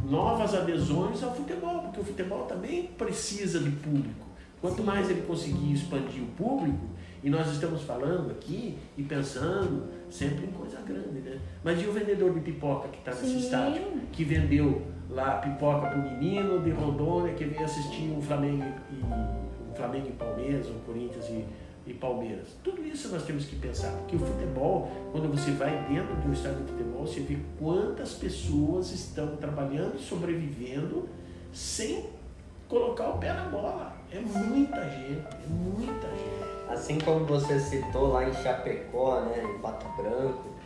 novas adesões ao futebol, porque o futebol também precisa de público. Quanto mais ele conseguir expandir o público, e nós estamos falando aqui e pensando sempre em coisa grande, né? Mas e o vendedor de pipoca que está nesse estádio, que vendeu lá pipoca para o menino de Rondônia que veio assistir um Flamengo e, um Flamengo e Palmeiras, um Corinthians e e Palmeiras. Tudo isso nós temos que pensar, porque o futebol, quando você vai dentro de um estádio de futebol, você vê quantas pessoas estão trabalhando e sobrevivendo sem colocar o pé na bola. É muita gente, é muita gente. Assim como você citou lá em Chapecó, né, em Pato Branco,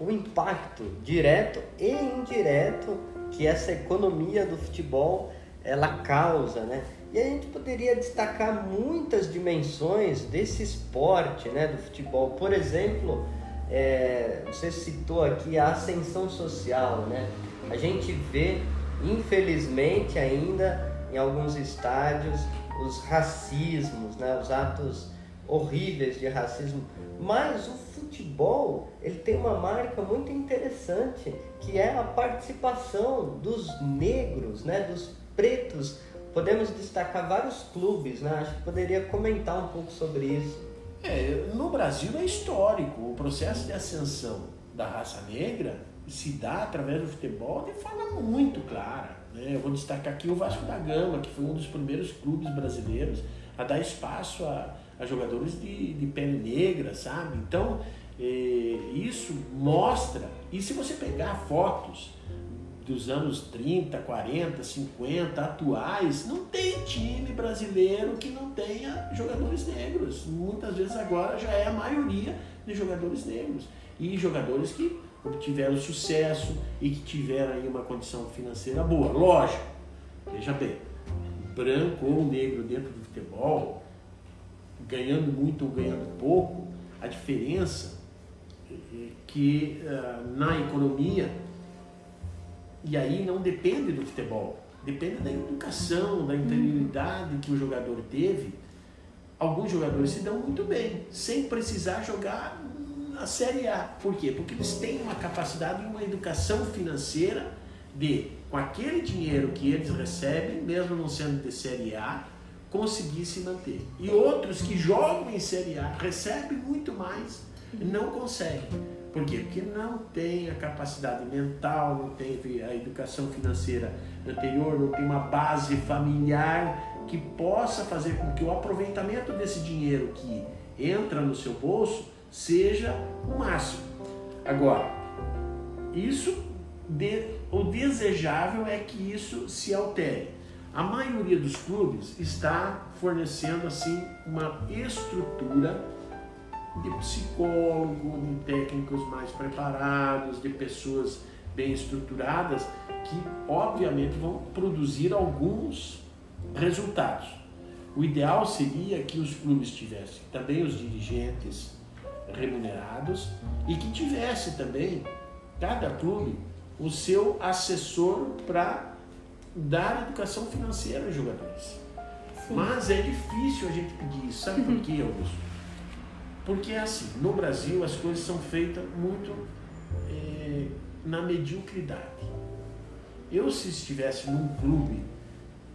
o impacto direto e indireto que essa economia do futebol ela causa, né? E a gente poderia destacar muitas dimensões desse esporte, né, do futebol. Por exemplo, é, você citou aqui a ascensão social, né? A gente vê, infelizmente, ainda em alguns estádios os racismos, né, os atos horríveis de racismo. Mas o futebol ele tem uma marca muito interessante que é a participação dos negros, né, dos pretos podemos destacar vários clubes, né? Acho que poderia comentar um pouco sobre isso. É, no Brasil é histórico. O processo de ascensão da raça negra se dá através do futebol de forma muito clara. Né? Eu vou destacar aqui o Vasco da Gama, que foi um dos primeiros clubes brasileiros a dar espaço a, a jogadores de, de pele negra, sabe? Então, é, isso mostra. E se você pegar fotos dos anos 30, 40, 50, atuais, não tem time brasileiro que não tenha jogadores negros. Muitas vezes agora já é a maioria de jogadores negros. E jogadores que obtiveram sucesso e que tiveram aí uma condição financeira boa. Lógico, veja bem, branco ou negro dentro do futebol, ganhando muito ou ganhando pouco, a diferença é que uh, na economia e aí não depende do futebol, depende da educação, da interioridade que o jogador teve. Alguns jogadores se dão muito bem, sem precisar jogar na Série A. Por quê? Porque eles têm uma capacidade e uma educação financeira de, com aquele dinheiro que eles recebem, mesmo não sendo de Série A, conseguir se manter. E outros que jogam em Série A recebem muito mais, não conseguem. Por quê? Porque não tem a capacidade mental, não teve a educação financeira anterior, não tem uma base familiar que possa fazer com que o aproveitamento desse dinheiro que entra no seu bolso seja o máximo. Agora, isso de, o desejável é que isso se altere. A maioria dos clubes está fornecendo assim uma estrutura de psicólogo, de técnicos mais preparados, de pessoas bem estruturadas que obviamente vão produzir alguns resultados. O ideal seria que os clubes tivessem também os dirigentes remunerados e que tivesse também cada clube o seu assessor para dar educação financeira aos jogadores. Sim. Mas é difícil a gente pedir isso. Sabe por quê, Augusto? Porque é assim, no Brasil as coisas são feitas muito é, na mediocridade. Eu, se estivesse num clube,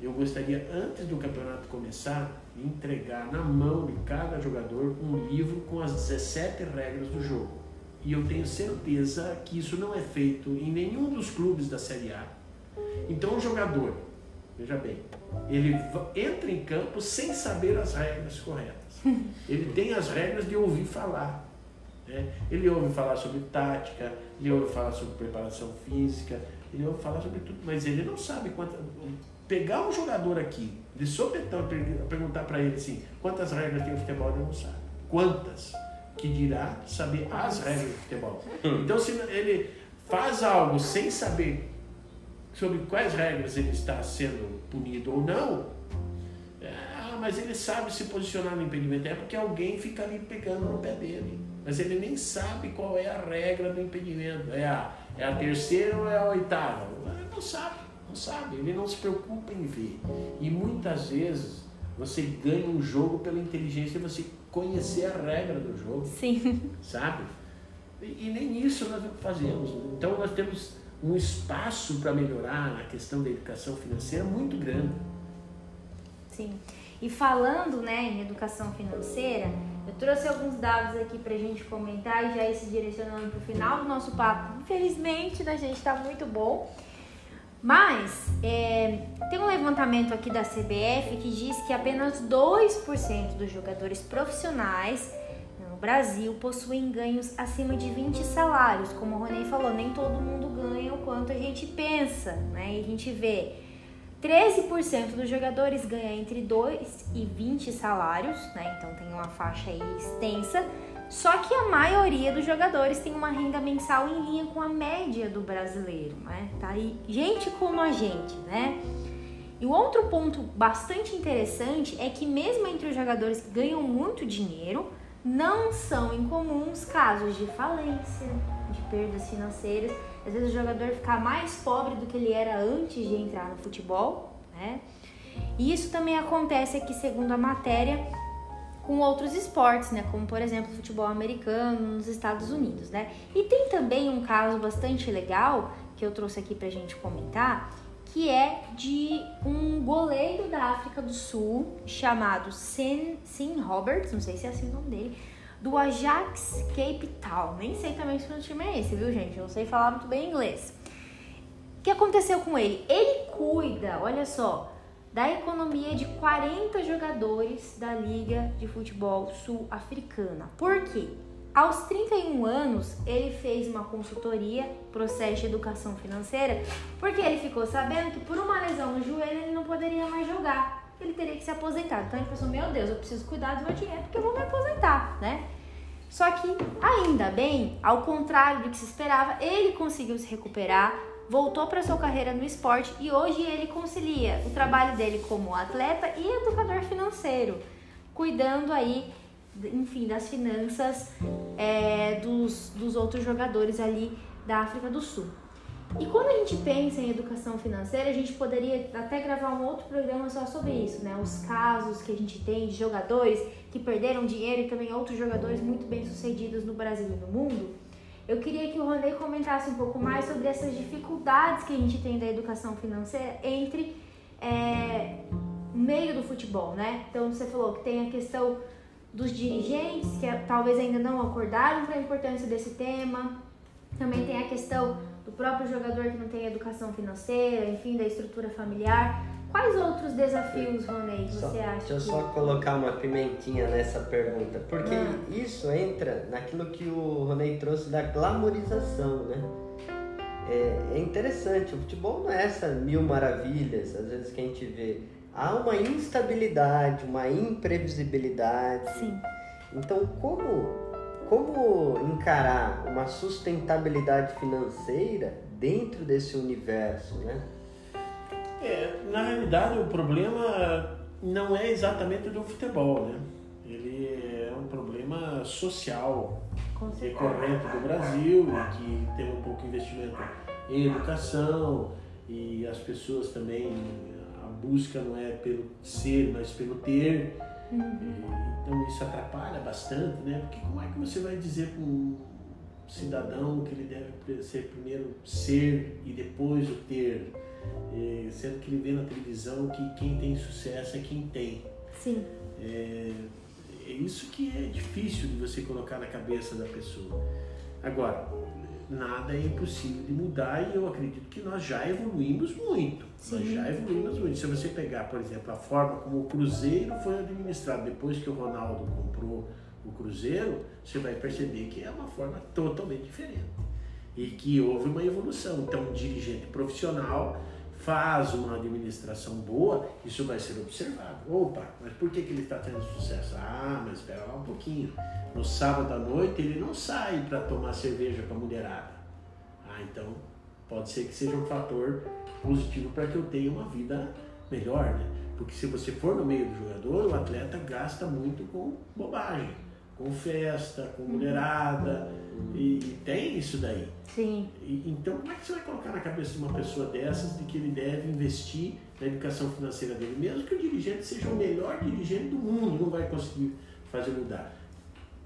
eu gostaria, antes do campeonato começar, entregar na mão de cada jogador um livro com as 17 regras do jogo. E eu tenho certeza que isso não é feito em nenhum dos clubes da Série A. Então o jogador, veja bem, ele entra em campo sem saber as regras corretas. Ele tem as regras de ouvir falar. Né? Ele ouve falar sobre tática, ele ouve falar sobre preparação física, ele ouve falar sobre tudo, mas ele não sabe quanto. Pegar um jogador aqui, de sopetão, perguntar para ele assim: quantas regras tem o futebol, ele não sabe. Quantas? Que dirá saber as regras do futebol. Hum. Então, se ele faz algo sem saber sobre quais regras ele está sendo punido ou não, mas ele sabe se posicionar no impedimento. É porque alguém fica ali pegando no pé dele. Mas ele nem sabe qual é a regra do impedimento. É a, é a terceira ou é a oitava? Ele não sabe, não sabe. Ele não se preocupa em ver. E muitas vezes você ganha um jogo pela inteligência e você conhecer a regra do jogo. Sim. Sabe? E, e nem isso nós fazemos. Então nós temos um espaço para melhorar a questão da educação financeira muito grande. Sim. E falando né, em educação financeira, eu trouxe alguns dados aqui para a gente comentar e já ir se direcionando para o final do nosso papo. Infelizmente, a gente está muito bom. Mas é, tem um levantamento aqui da CBF que diz que apenas 2% dos jogadores profissionais no Brasil possuem ganhos acima de 20 salários. Como o Ronei falou, nem todo mundo ganha o quanto a gente pensa, né? E a gente vê 13% dos jogadores ganha entre 2 e 20 salários, né? Então tem uma faixa aí extensa. Só que a maioria dos jogadores tem uma renda mensal em linha com a média do brasileiro, né? Tá aí gente como a gente, né? E o outro ponto bastante interessante é que mesmo entre os jogadores que ganham muito dinheiro, não são incomuns casos de falência, de perdas financeiras às vezes o jogador ficar mais pobre do que ele era antes de entrar no futebol, né? E isso também acontece aqui, segundo a matéria, com outros esportes, né? Como por exemplo futebol americano nos Estados Unidos, né? E tem também um caso bastante legal que eu trouxe aqui pra gente comentar, que é de um goleiro da África do Sul chamado Sin, Sin Roberts, não sei se é assim o nome dele, do Ajax Cape Town. Nem sei também se o time é esse, viu, gente? Eu não sei falar muito bem inglês. O que aconteceu com ele? Ele cuida, olha só, da economia de 40 jogadores da Liga de Futebol Sul-Africana. Por quê? Aos 31 anos, ele fez uma consultoria, processo de educação financeira, porque ele ficou sabendo que por uma lesão no joelho ele não poderia mais jogar ele teria que se aposentar. Então ele pensou, meu Deus, eu preciso cuidar do meu dinheiro porque eu vou me aposentar, né? Só que, ainda bem, ao contrário do que se esperava, ele conseguiu se recuperar, voltou para sua carreira no esporte e hoje ele concilia o trabalho dele como atleta e educador financeiro, cuidando aí, enfim, das finanças é, dos, dos outros jogadores ali da África do Sul. E quando a gente pensa em educação financeira, a gente poderia até gravar um outro programa só sobre isso, né? Os casos que a gente tem de jogadores que perderam dinheiro e também outros jogadores muito bem sucedidos no Brasil e no mundo. Eu queria que o Ronei comentasse um pouco mais sobre essas dificuldades que a gente tem da educação financeira entre é, meio do futebol, né? Então você falou que tem a questão dos dirigentes que talvez ainda não acordaram para a importância desse tema. Também tem a questão do próprio jogador que não tem educação financeira, enfim, da estrutura familiar. Quais outros desafios, Ronei, você só, acha? Deixa eu que... só colocar uma pimentinha nessa pergunta, porque ah. isso entra naquilo que o Ronei trouxe da glamorização, né? é, é interessante. O futebol não é essa mil maravilhas, às vezes que a gente vê. Há uma instabilidade, uma imprevisibilidade. Sim. Então, como, como encarar uma sustentabilidade financeira dentro desse universo, né? É, na realidade, o problema não é exatamente do futebol, né? Ele é um problema social recorrente do Brasil e que tem um pouco de investimento em educação e as pessoas também a busca não é pelo ser, mas pelo ter. Uhum. Então isso atrapalha bastante, né? Porque como é que você vai dizer para um cidadão que ele deve ser primeiro ser e depois o ter? É, sendo que ele vê na televisão que quem tem sucesso é quem tem. Sim. É, é isso que é difícil de você colocar na cabeça da pessoa. Agora, nada é impossível de mudar e eu acredito que nós já evoluímos muito. Sim. Nós já evoluímos muito. Se você pegar, por exemplo, a forma como o Cruzeiro foi administrado depois que o Ronaldo comprou o Cruzeiro, você vai perceber que é uma forma totalmente diferente. E que houve uma evolução. Então, um dirigente profissional faz uma administração boa, isso vai ser observado. Opa, mas por que, que ele está tendo sucesso? Ah, mas espera lá um pouquinho. No sábado à noite ele não sai para tomar cerveja com a mulherada. Ah, então pode ser que seja um fator positivo para que eu tenha uma vida melhor, né? Porque se você for no meio do jogador, o atleta gasta muito com bobagem com festa, com mulherada, e, e tem isso daí. Sim. E, então, como é que você vai colocar na cabeça de uma pessoa dessas de que ele deve investir na educação financeira dele? Mesmo que o dirigente seja o melhor dirigente do mundo, não vai conseguir fazer mudar.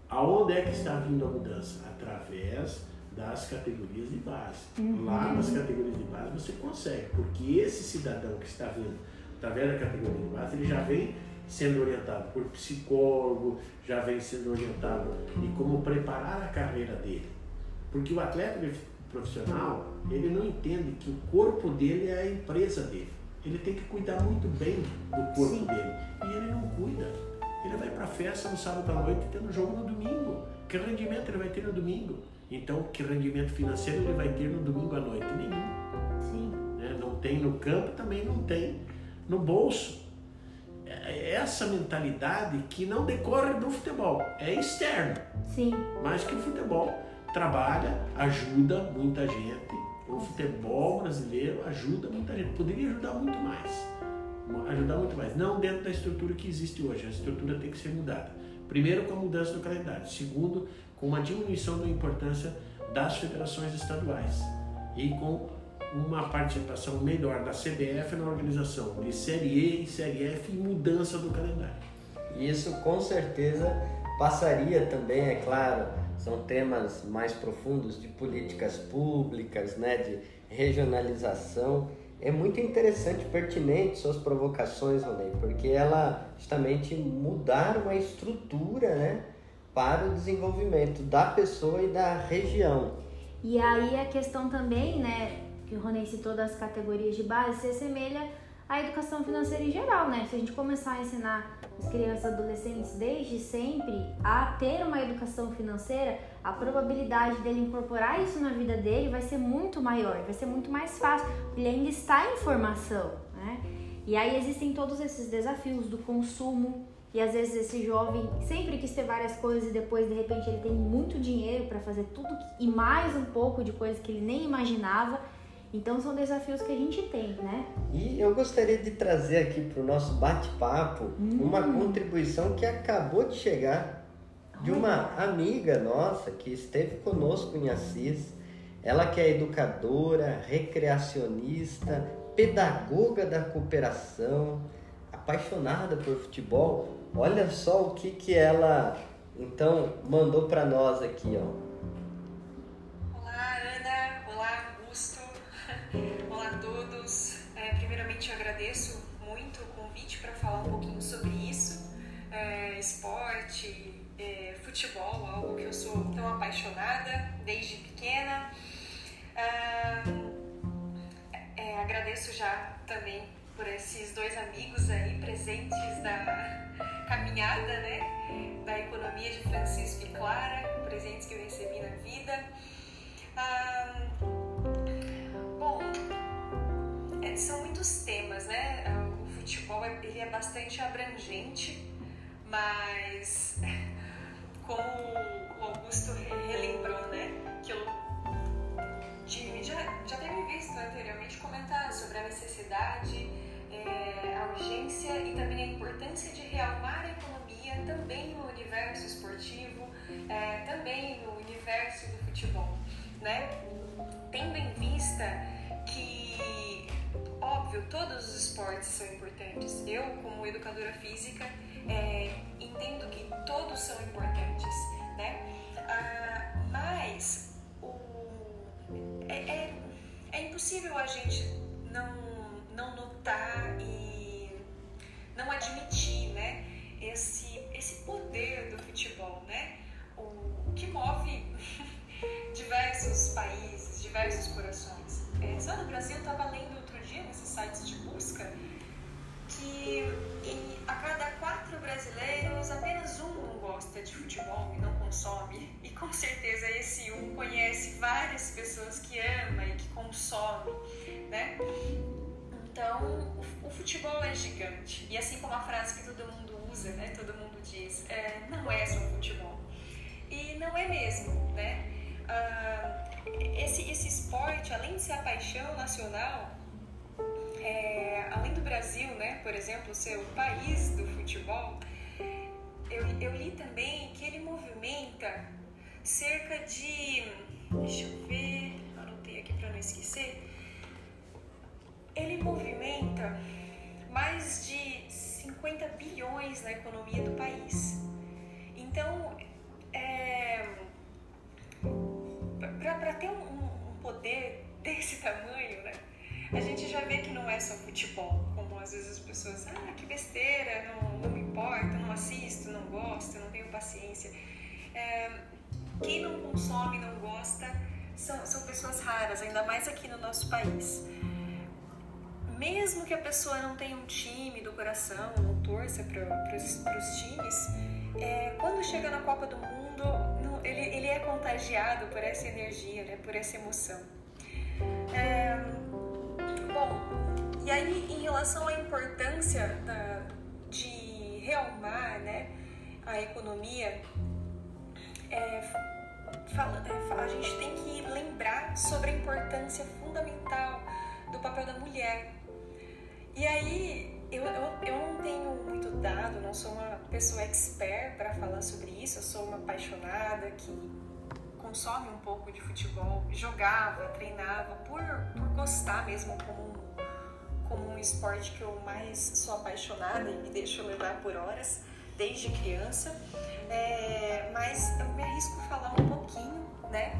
Aonde é que está vindo a mudança? Através das categorias de base. Uhum. Lá nas categorias de base você consegue, porque esse cidadão que está vindo através da categoria de base, ele já vem sendo orientado por psicólogo, já vem sendo orientado em como preparar a carreira dele. Porque o atleta profissional, ele não entende que o corpo dele é a empresa dele. Ele tem que cuidar muito bem do corpo Sim. dele. E ele não cuida. Ele vai para festa no sábado à noite tendo jogo no domingo. Que rendimento ele vai ter no domingo? Então, que rendimento financeiro ele vai ter no domingo à noite? Nenhum. Sim. Né? Não tem no campo, também não tem no bolso essa mentalidade que não decorre do futebol, é externo. Sim. Mas que o futebol trabalha, ajuda muita gente. O futebol brasileiro ajuda muita gente. Poderia ajudar muito mais. Ajudar muito mais. Não dentro da estrutura que existe hoje. A estrutura tem que ser mudada. Primeiro, com a mudança do calendário. Segundo, com uma diminuição da importância das federações estaduais. E com uma participação melhor da CBF na organização de Série E e Série F e mudança do calendário. Isso com certeza passaria também, é claro, são temas mais profundos de políticas públicas, né, de regionalização. É muito interessante, pertinente suas provocações, Ronei, porque ela justamente mudar uma estrutura, né, para o desenvolvimento da pessoa e da região. E aí a questão também, né, que o Rony citou das categorias de base se assemelha à educação financeira em geral, né? Se a gente começar a ensinar as crianças e adolescentes desde sempre a ter uma educação financeira, a probabilidade dele incorporar isso na vida dele vai ser muito maior, vai ser muito mais fácil, ele ainda está em formação, né? E aí existem todos esses desafios do consumo, e às vezes esse jovem sempre quis ter várias coisas e depois de repente ele tem muito dinheiro para fazer tudo e mais um pouco de coisas que ele nem imaginava então são desafios que a gente tem, né? E eu gostaria de trazer aqui para o nosso bate-papo hum. uma contribuição que acabou de chegar de uma amiga nossa que esteve conosco em Assis. Ela que é educadora, recreacionista, pedagoga da cooperação, apaixonada por futebol. Olha só o que que ela então mandou para nós aqui, ó. Esporte, é, futebol, algo que eu sou tão apaixonada desde pequena. Ah, é, agradeço já também por esses dois amigos aí presentes da caminhada, né, da economia de Francisco e Clara, presentes que eu recebi na vida. Ah, Bom, é, são muitos temas, né? O futebol ele é bastante abrangente, mas como o Augusto relembrou, né? Que eu já, já teve visto anteriormente comentar sobre a necessidade, é, a urgência e também a importância de realmar a economia também no universo esportivo, é, também no universo do futebol, né? Tendo em vista óbvio, todos os esportes são importantes. Eu, como educadora física, é, entendo que todos são importantes, né? Ah, mas o, é, é, é, impossível a gente não, não notar e não admitir, né? Esse, esse poder do futebol, né? O, que move diversos países, diversos corações. É, só no Brasil eu estava lendo dia nesses sites de busca que em, a cada quatro brasileiros, apenas um não gosta de futebol e não consome. E com certeza esse um conhece várias pessoas que ama e que consome, né? Então, o, o, futebol é gigante. E assim como a frase que todo mundo usa, né? Todo mundo diz, é, não é só futebol. E não é mesmo, né? Ah, esse, esse esporte, além de ser a paixão nacional, é, além do Brasil, né, por exemplo, ser o país do futebol, eu, eu li também que ele movimenta cerca de. Deixa eu ver, anotei aqui para não esquecer. Ele movimenta mais de 50 bilhões na economia do país. Então, é, para ter um, um poder desse tamanho, né? A gente já vê que não é só futebol, como às vezes as pessoas, ah, que besteira, não, não me importa, não assisto, não gosto, não tenho paciência. É, quem não consome, não gosta, são, são pessoas raras, ainda mais aqui no nosso país. Mesmo que a pessoa não tenha um time do coração, não torça para os times, é, quando chega na Copa do Mundo, não, ele, ele é contagiado por essa energia, né, por essa emoção. E aí em relação à importância da, de realmar né, a economia, é, fala, é, a gente tem que lembrar sobre a importância fundamental do papel da mulher. E aí eu, eu, eu não tenho muito dado, não sou uma pessoa expert para falar sobre isso, eu sou uma apaixonada que consome um pouco de futebol, jogava, treinava por, por gostar mesmo como, como um esporte que eu mais sou apaixonada e me deixo levar por horas desde criança. É, mas eu me arrisco a falar um pouquinho, né?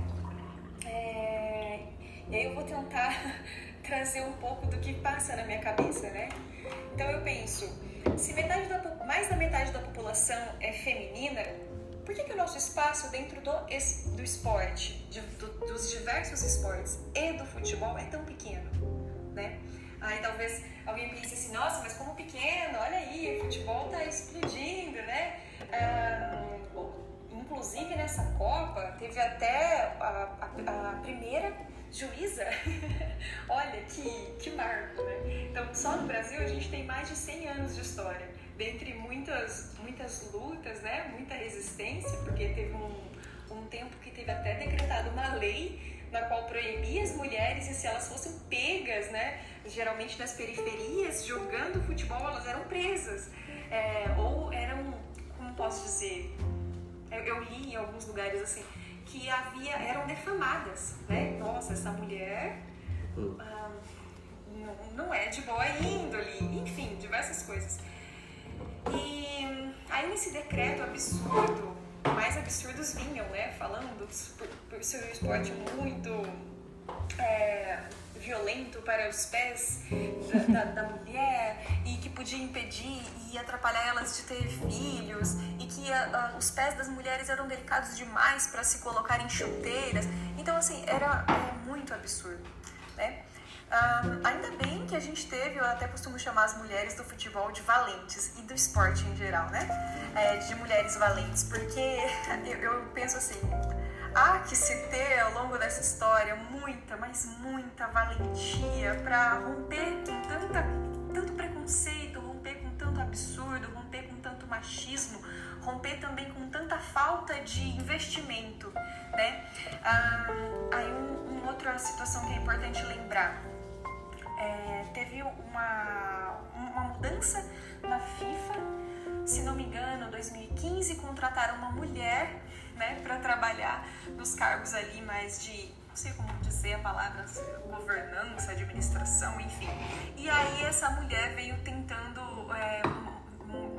É, e aí eu vou tentar trazer um pouco do que passa na minha cabeça, né? Então eu penso, se metade da, mais da metade da população é feminina, por que, que o nosso espaço dentro do, do esporte, de, do, dos diversos esportes e do futebol é tão pequeno, né? Aí talvez alguém pense assim, nossa, mas como pequeno, olha aí, o futebol tá explodindo, né? Ah, inclusive nessa Copa teve até a, a, a primeira juíza. olha que, que marco, né? Então só no Brasil a gente tem mais de 100 anos de história dentre muitas, muitas lutas, né, muita resistência, porque teve um, um tempo que teve até decretado uma lei na qual proibia as mulheres e se elas fossem pegas, né, geralmente nas periferias, jogando futebol, elas eram presas. É, ou eram, como posso dizer, eu, eu li em alguns lugares assim, que havia, eram defamadas, né? Nossa, essa mulher hum. ah, não, não é de boa índole, enfim, diversas coisas. E aí nesse decreto absurdo, absurdos vinham, né? Falando por, por ser um esporte muito é, violento para os pés da, da, da, mulher e que podia impedir e atrapalhar elas de ter filhos e que a, a, os pés das mulheres eram delicados demais para se colocar em chuteiras. Então, assim, era é, muito absurdo, né? Um, ainda bem que a gente teve, eu até costumo chamar as mulheres do futebol de valentes e do esporte em geral, né? É, de mulheres valentes, porque eu, eu penso assim, há que se ter ao longo dessa história muita, mas muita valentia para romper com tanta, tanto preconceito, romper com tanto absurdo, romper com tanto machismo, romper também com tanta falta de investimento, né? Ah, aí um, uma outra situação que é importante lembrar, é, teve uma, uma mudança na FIFA, se não me engano, 2015 contrataram uma mulher né, para trabalhar nos cargos ali mais de, não sei como dizer a palavra, governança, administração, enfim. E aí essa mulher veio tentando é,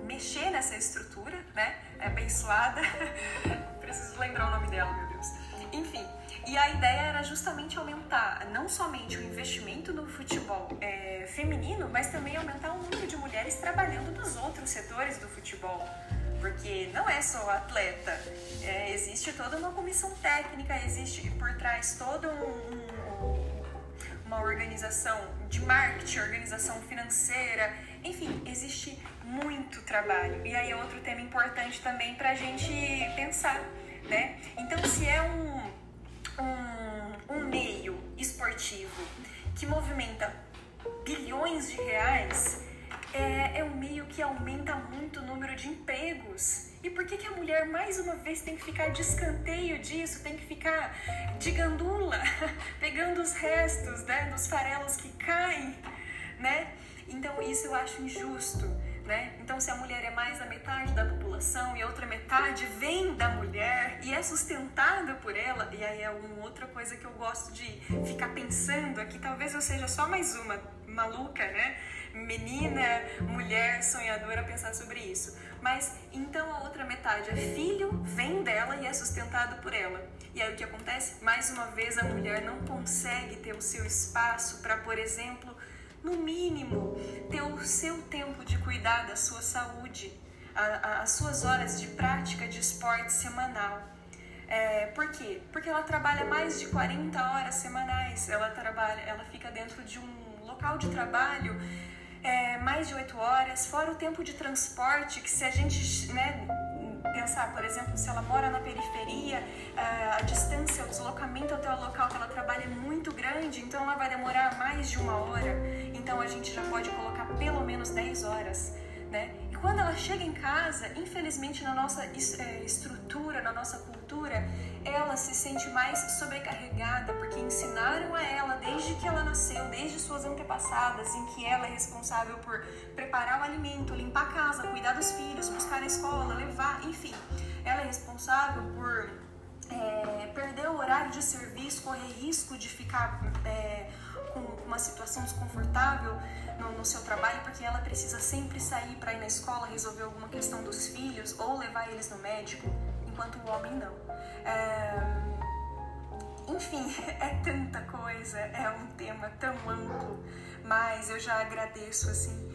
mexer nessa estrutura, né, abençoada, preciso lembrar o nome dela, meu Deus. Enfim, e a ideia era justamente aumentar não somente o investimento no futebol é, feminino, mas também aumentar o número de mulheres trabalhando nos outros setores do futebol porque não é só o atleta, é, existe toda uma comissão técnica, existe por trás toda um, um, uma organização de marketing, organização financeira, enfim, existe muito trabalho. E aí é outro tema importante também para a gente pensar, né? Então, se é um, um, um meio esportivo que movimenta bilhões de reais, é, é um meio que aumenta muito o número de empregos. E por que, que a mulher, mais uma vez, tem que ficar de escanteio disso, tem que ficar de gandula, pegando os restos né, dos farelos que caem, né? Então isso eu acho injusto, né? Então se a mulher é mais da metade da população e a outra metade vem da mulher e é sustentada por ela, e aí é uma outra coisa que eu gosto de ficar pensando aqui, talvez eu seja só mais uma maluca, né? menina, mulher sonhadora pensar sobre isso. Mas então a outra metade é filho, vem dela e é sustentado por ela. E aí o que acontece? Mais uma vez a mulher não consegue ter o seu espaço para, por exemplo, no mínimo, ter o seu tempo de cuidar da sua saúde, a, a, as suas horas de prática de esporte semanal. É, por quê? Porque ela trabalha mais de 40 horas semanais, ela trabalha, ela fica dentro de um local de trabalho é, mais de oito horas, fora o tempo de transporte, que se a gente né, pensar, por exemplo, se ela mora na periferia, a distância, o deslocamento até o local que ela trabalha é muito grande, então ela vai demorar mais de uma hora. Então a gente já pode colocar pelo menos 10 horas. Né? Quando ela chega em casa, infelizmente na nossa é, estrutura, na nossa cultura, ela se sente mais sobrecarregada porque ensinaram a ela desde que ela nasceu, desde suas antepassadas, em que ela é responsável por preparar o alimento, limpar a casa, cuidar dos filhos, buscar a escola, levar, enfim, ela é responsável por é, perder o horário de serviço, correr risco de ficar é, com uma situação desconfortável no, no, seu trabalho, porque ela precisa sempre sair para ir na escola resolver alguma questão dos filhos ou levar eles no médico enquanto o homem não. É... Enfim, é tanta coisa, é um tema tão amplo, mas eu já agradeço assim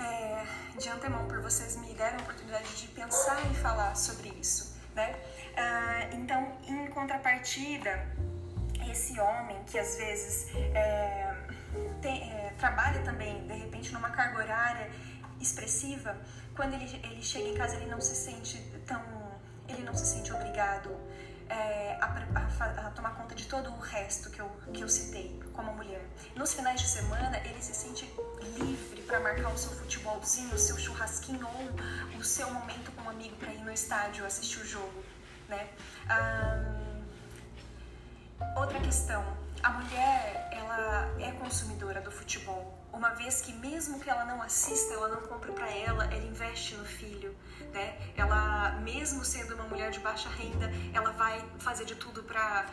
é, de antemão por vocês me darem a oportunidade de pensar e falar sobre isso, né? É, então, em contrapartida, esse homem que às vezes é, tem, é, trabalha também, de repente, numa carga horária expressiva, quando ele, ele chega em casa ele não se sente tão ele não se sente obrigado é, a, a, a, tomar conta de todo o resto que eu, que eu citei como mulher. Nos finais de semana, ele se sente livre para marcar o seu futebolzinho, o seu churrasquinho ou o seu momento com um amigo para ir no estádio assistir o jogo, né? Outra questão, a mulher, ela é consumidora do futebol, uma vez que mesmo que ela não assista, ela não compre para ela, ela investe no filho, né? Ela, mesmo sendo uma mulher de baixa renda, ela vai fazer de tudo para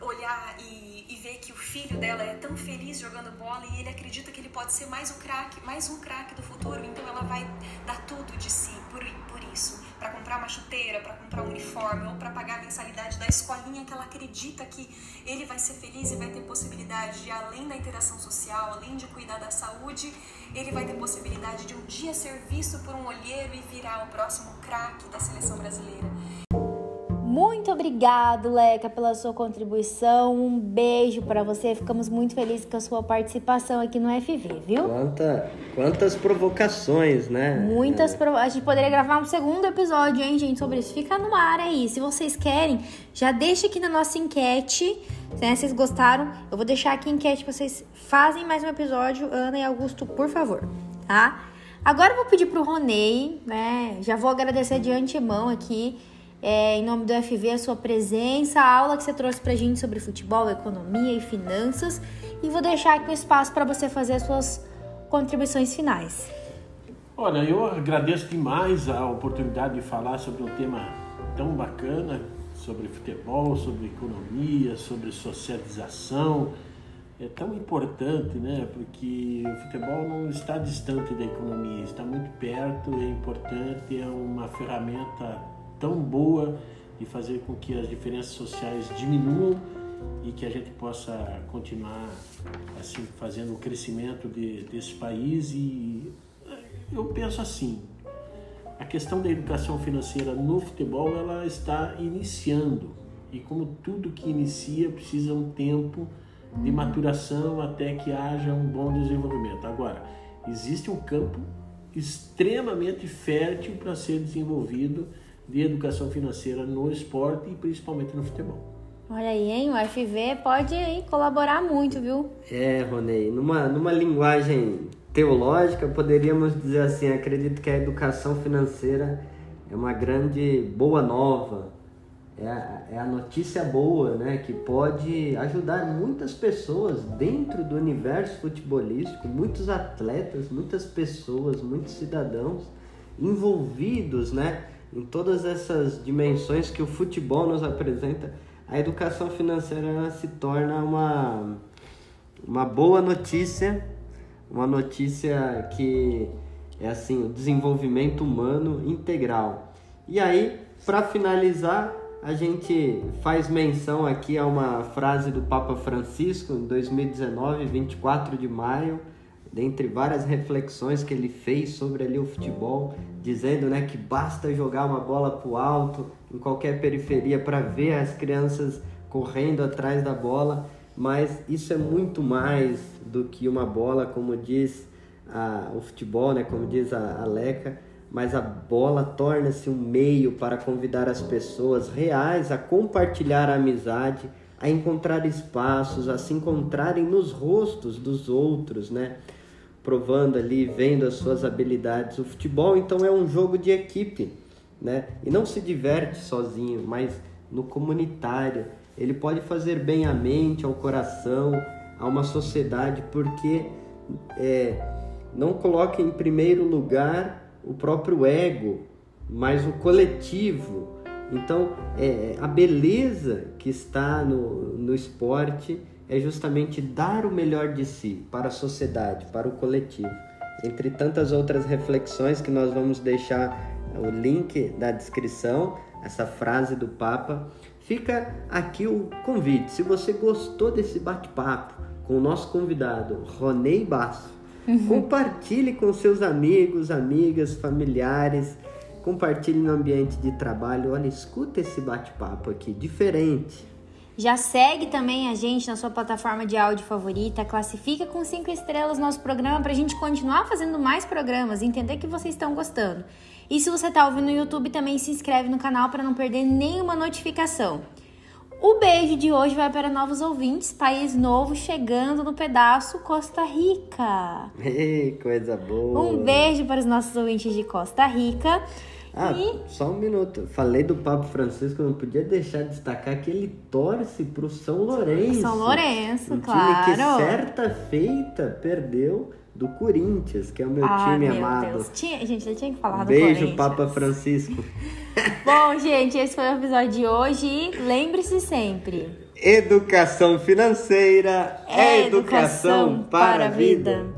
olhar e, e, ver que o filho dela é tão feliz jogando bola e ele acredita que ele pode ser mais um craque, mais um craque do futuro, então ela vai dar tudo de si por, por isso para comprar uma chuteira, para comprar um uniforme ou para pagar a mensalidade da escolinha que ela acredita que ele vai ser feliz e vai ter possibilidade de, além da interação social, além de cuidar da saúde, ele vai ter possibilidade de um dia ser visto por um olheiro e virar o próximo craque da seleção brasileira. Muito obrigado, Leca, pela sua contribuição. Um beijo para você. Ficamos muito felizes com a sua participação aqui no FV, viu? Quanta, quantas provocações, né? Muitas provo... A gente poderia gravar um segundo episódio, hein, gente, sobre isso. Fica no ar aí. Se vocês querem, já deixa aqui na nossa enquete. Né? Vocês gostaram? Eu vou deixar aqui a enquete. Vocês fazem mais um episódio, Ana e Augusto, por favor, tá? Agora eu vou pedir pro Ronei, né? Já vou agradecer de antemão aqui é, em nome do FV, a sua presença, a aula que você trouxe pra gente sobre futebol, economia e finanças. E vou deixar aqui o espaço para você fazer as suas contribuições finais. Olha, eu agradeço demais a oportunidade de falar sobre um tema tão bacana, sobre futebol, sobre economia, sobre socialização. É tão importante, né? Porque o futebol não está distante da economia, está muito perto, é importante, é uma ferramenta tão boa de fazer com que as diferenças sociais diminuam e que a gente possa continuar assim fazendo o crescimento de, desse país. E eu penso assim a questão da educação financeira no futebol ela está iniciando. E como tudo que inicia precisa um tempo de maturação até que haja um bom desenvolvimento. Agora existe um campo extremamente fértil para ser desenvolvido de educação financeira no esporte e principalmente no futebol. Olha aí, hein? O FV pode aí colaborar muito, viu? É, Ronei. Numa, numa linguagem teológica, poderíamos dizer assim: acredito que a educação financeira é uma grande boa nova, é a, é a notícia boa, né? Que pode ajudar muitas pessoas dentro do universo futebolístico, muitos atletas, muitas pessoas, muitos cidadãos envolvidos, né? Em todas essas dimensões que o futebol nos apresenta, a educação financeira se torna uma, uma boa notícia, uma notícia que é assim, o desenvolvimento humano integral. E aí, para finalizar, a gente faz menção aqui a uma frase do Papa Francisco em 2019, 24 de maio, dentre várias reflexões que ele fez sobre ali o futebol, dizendo né, que basta jogar uma bola para o alto em qualquer periferia para ver as crianças correndo atrás da bola, mas isso é muito mais do que uma bola, como diz a, o futebol, né, como diz a, a Leca, mas a bola torna-se um meio para convidar as pessoas reais a compartilhar a amizade, a encontrar espaços, a se encontrarem nos rostos dos outros, né? Provando ali, vendo as suas habilidades. O futebol então é um jogo de equipe, né? E não se diverte sozinho, mas no comunitário. Ele pode fazer bem à mente, ao coração, a uma sociedade, porque é, não coloca em primeiro lugar o próprio ego, mas o coletivo. Então, é, a beleza que está no, no esporte é justamente dar o melhor de si para a sociedade, para o coletivo. Entre tantas outras reflexões que nós vamos deixar o link da descrição, essa frase do Papa, fica aqui o convite. Se você gostou desse bate-papo com o nosso convidado, Ronei Basso, uhum. compartilhe com seus amigos, amigas, familiares, compartilhe no ambiente de trabalho. Olha, escuta esse bate-papo aqui, diferente já segue também a gente na sua plataforma de áudio favorita, classifica com cinco estrelas nosso programa para a gente continuar fazendo mais programas, entender que vocês estão gostando. E se você está ouvindo no YouTube, também se inscreve no canal para não perder nenhuma notificação. O beijo de hoje vai para novos ouvintes, país novo chegando no pedaço Costa Rica. Ei, coisa boa! Um beijo para os nossos ouvintes de Costa Rica. Ah, e... só um minuto. Falei do Papa Francisco, não podia deixar de destacar que ele torce pro São Lourenço. São Lourenço, um claro. time que certa feita perdeu do Corinthians, que é o meu ah, time meu amado. Deus. Tinha, gente, eu tinha que falar um do Beijo, Papa Francisco. Bom, gente, esse foi o episódio de hoje lembre-se sempre. Educação financeira é, é educação, educação para a vida. vida.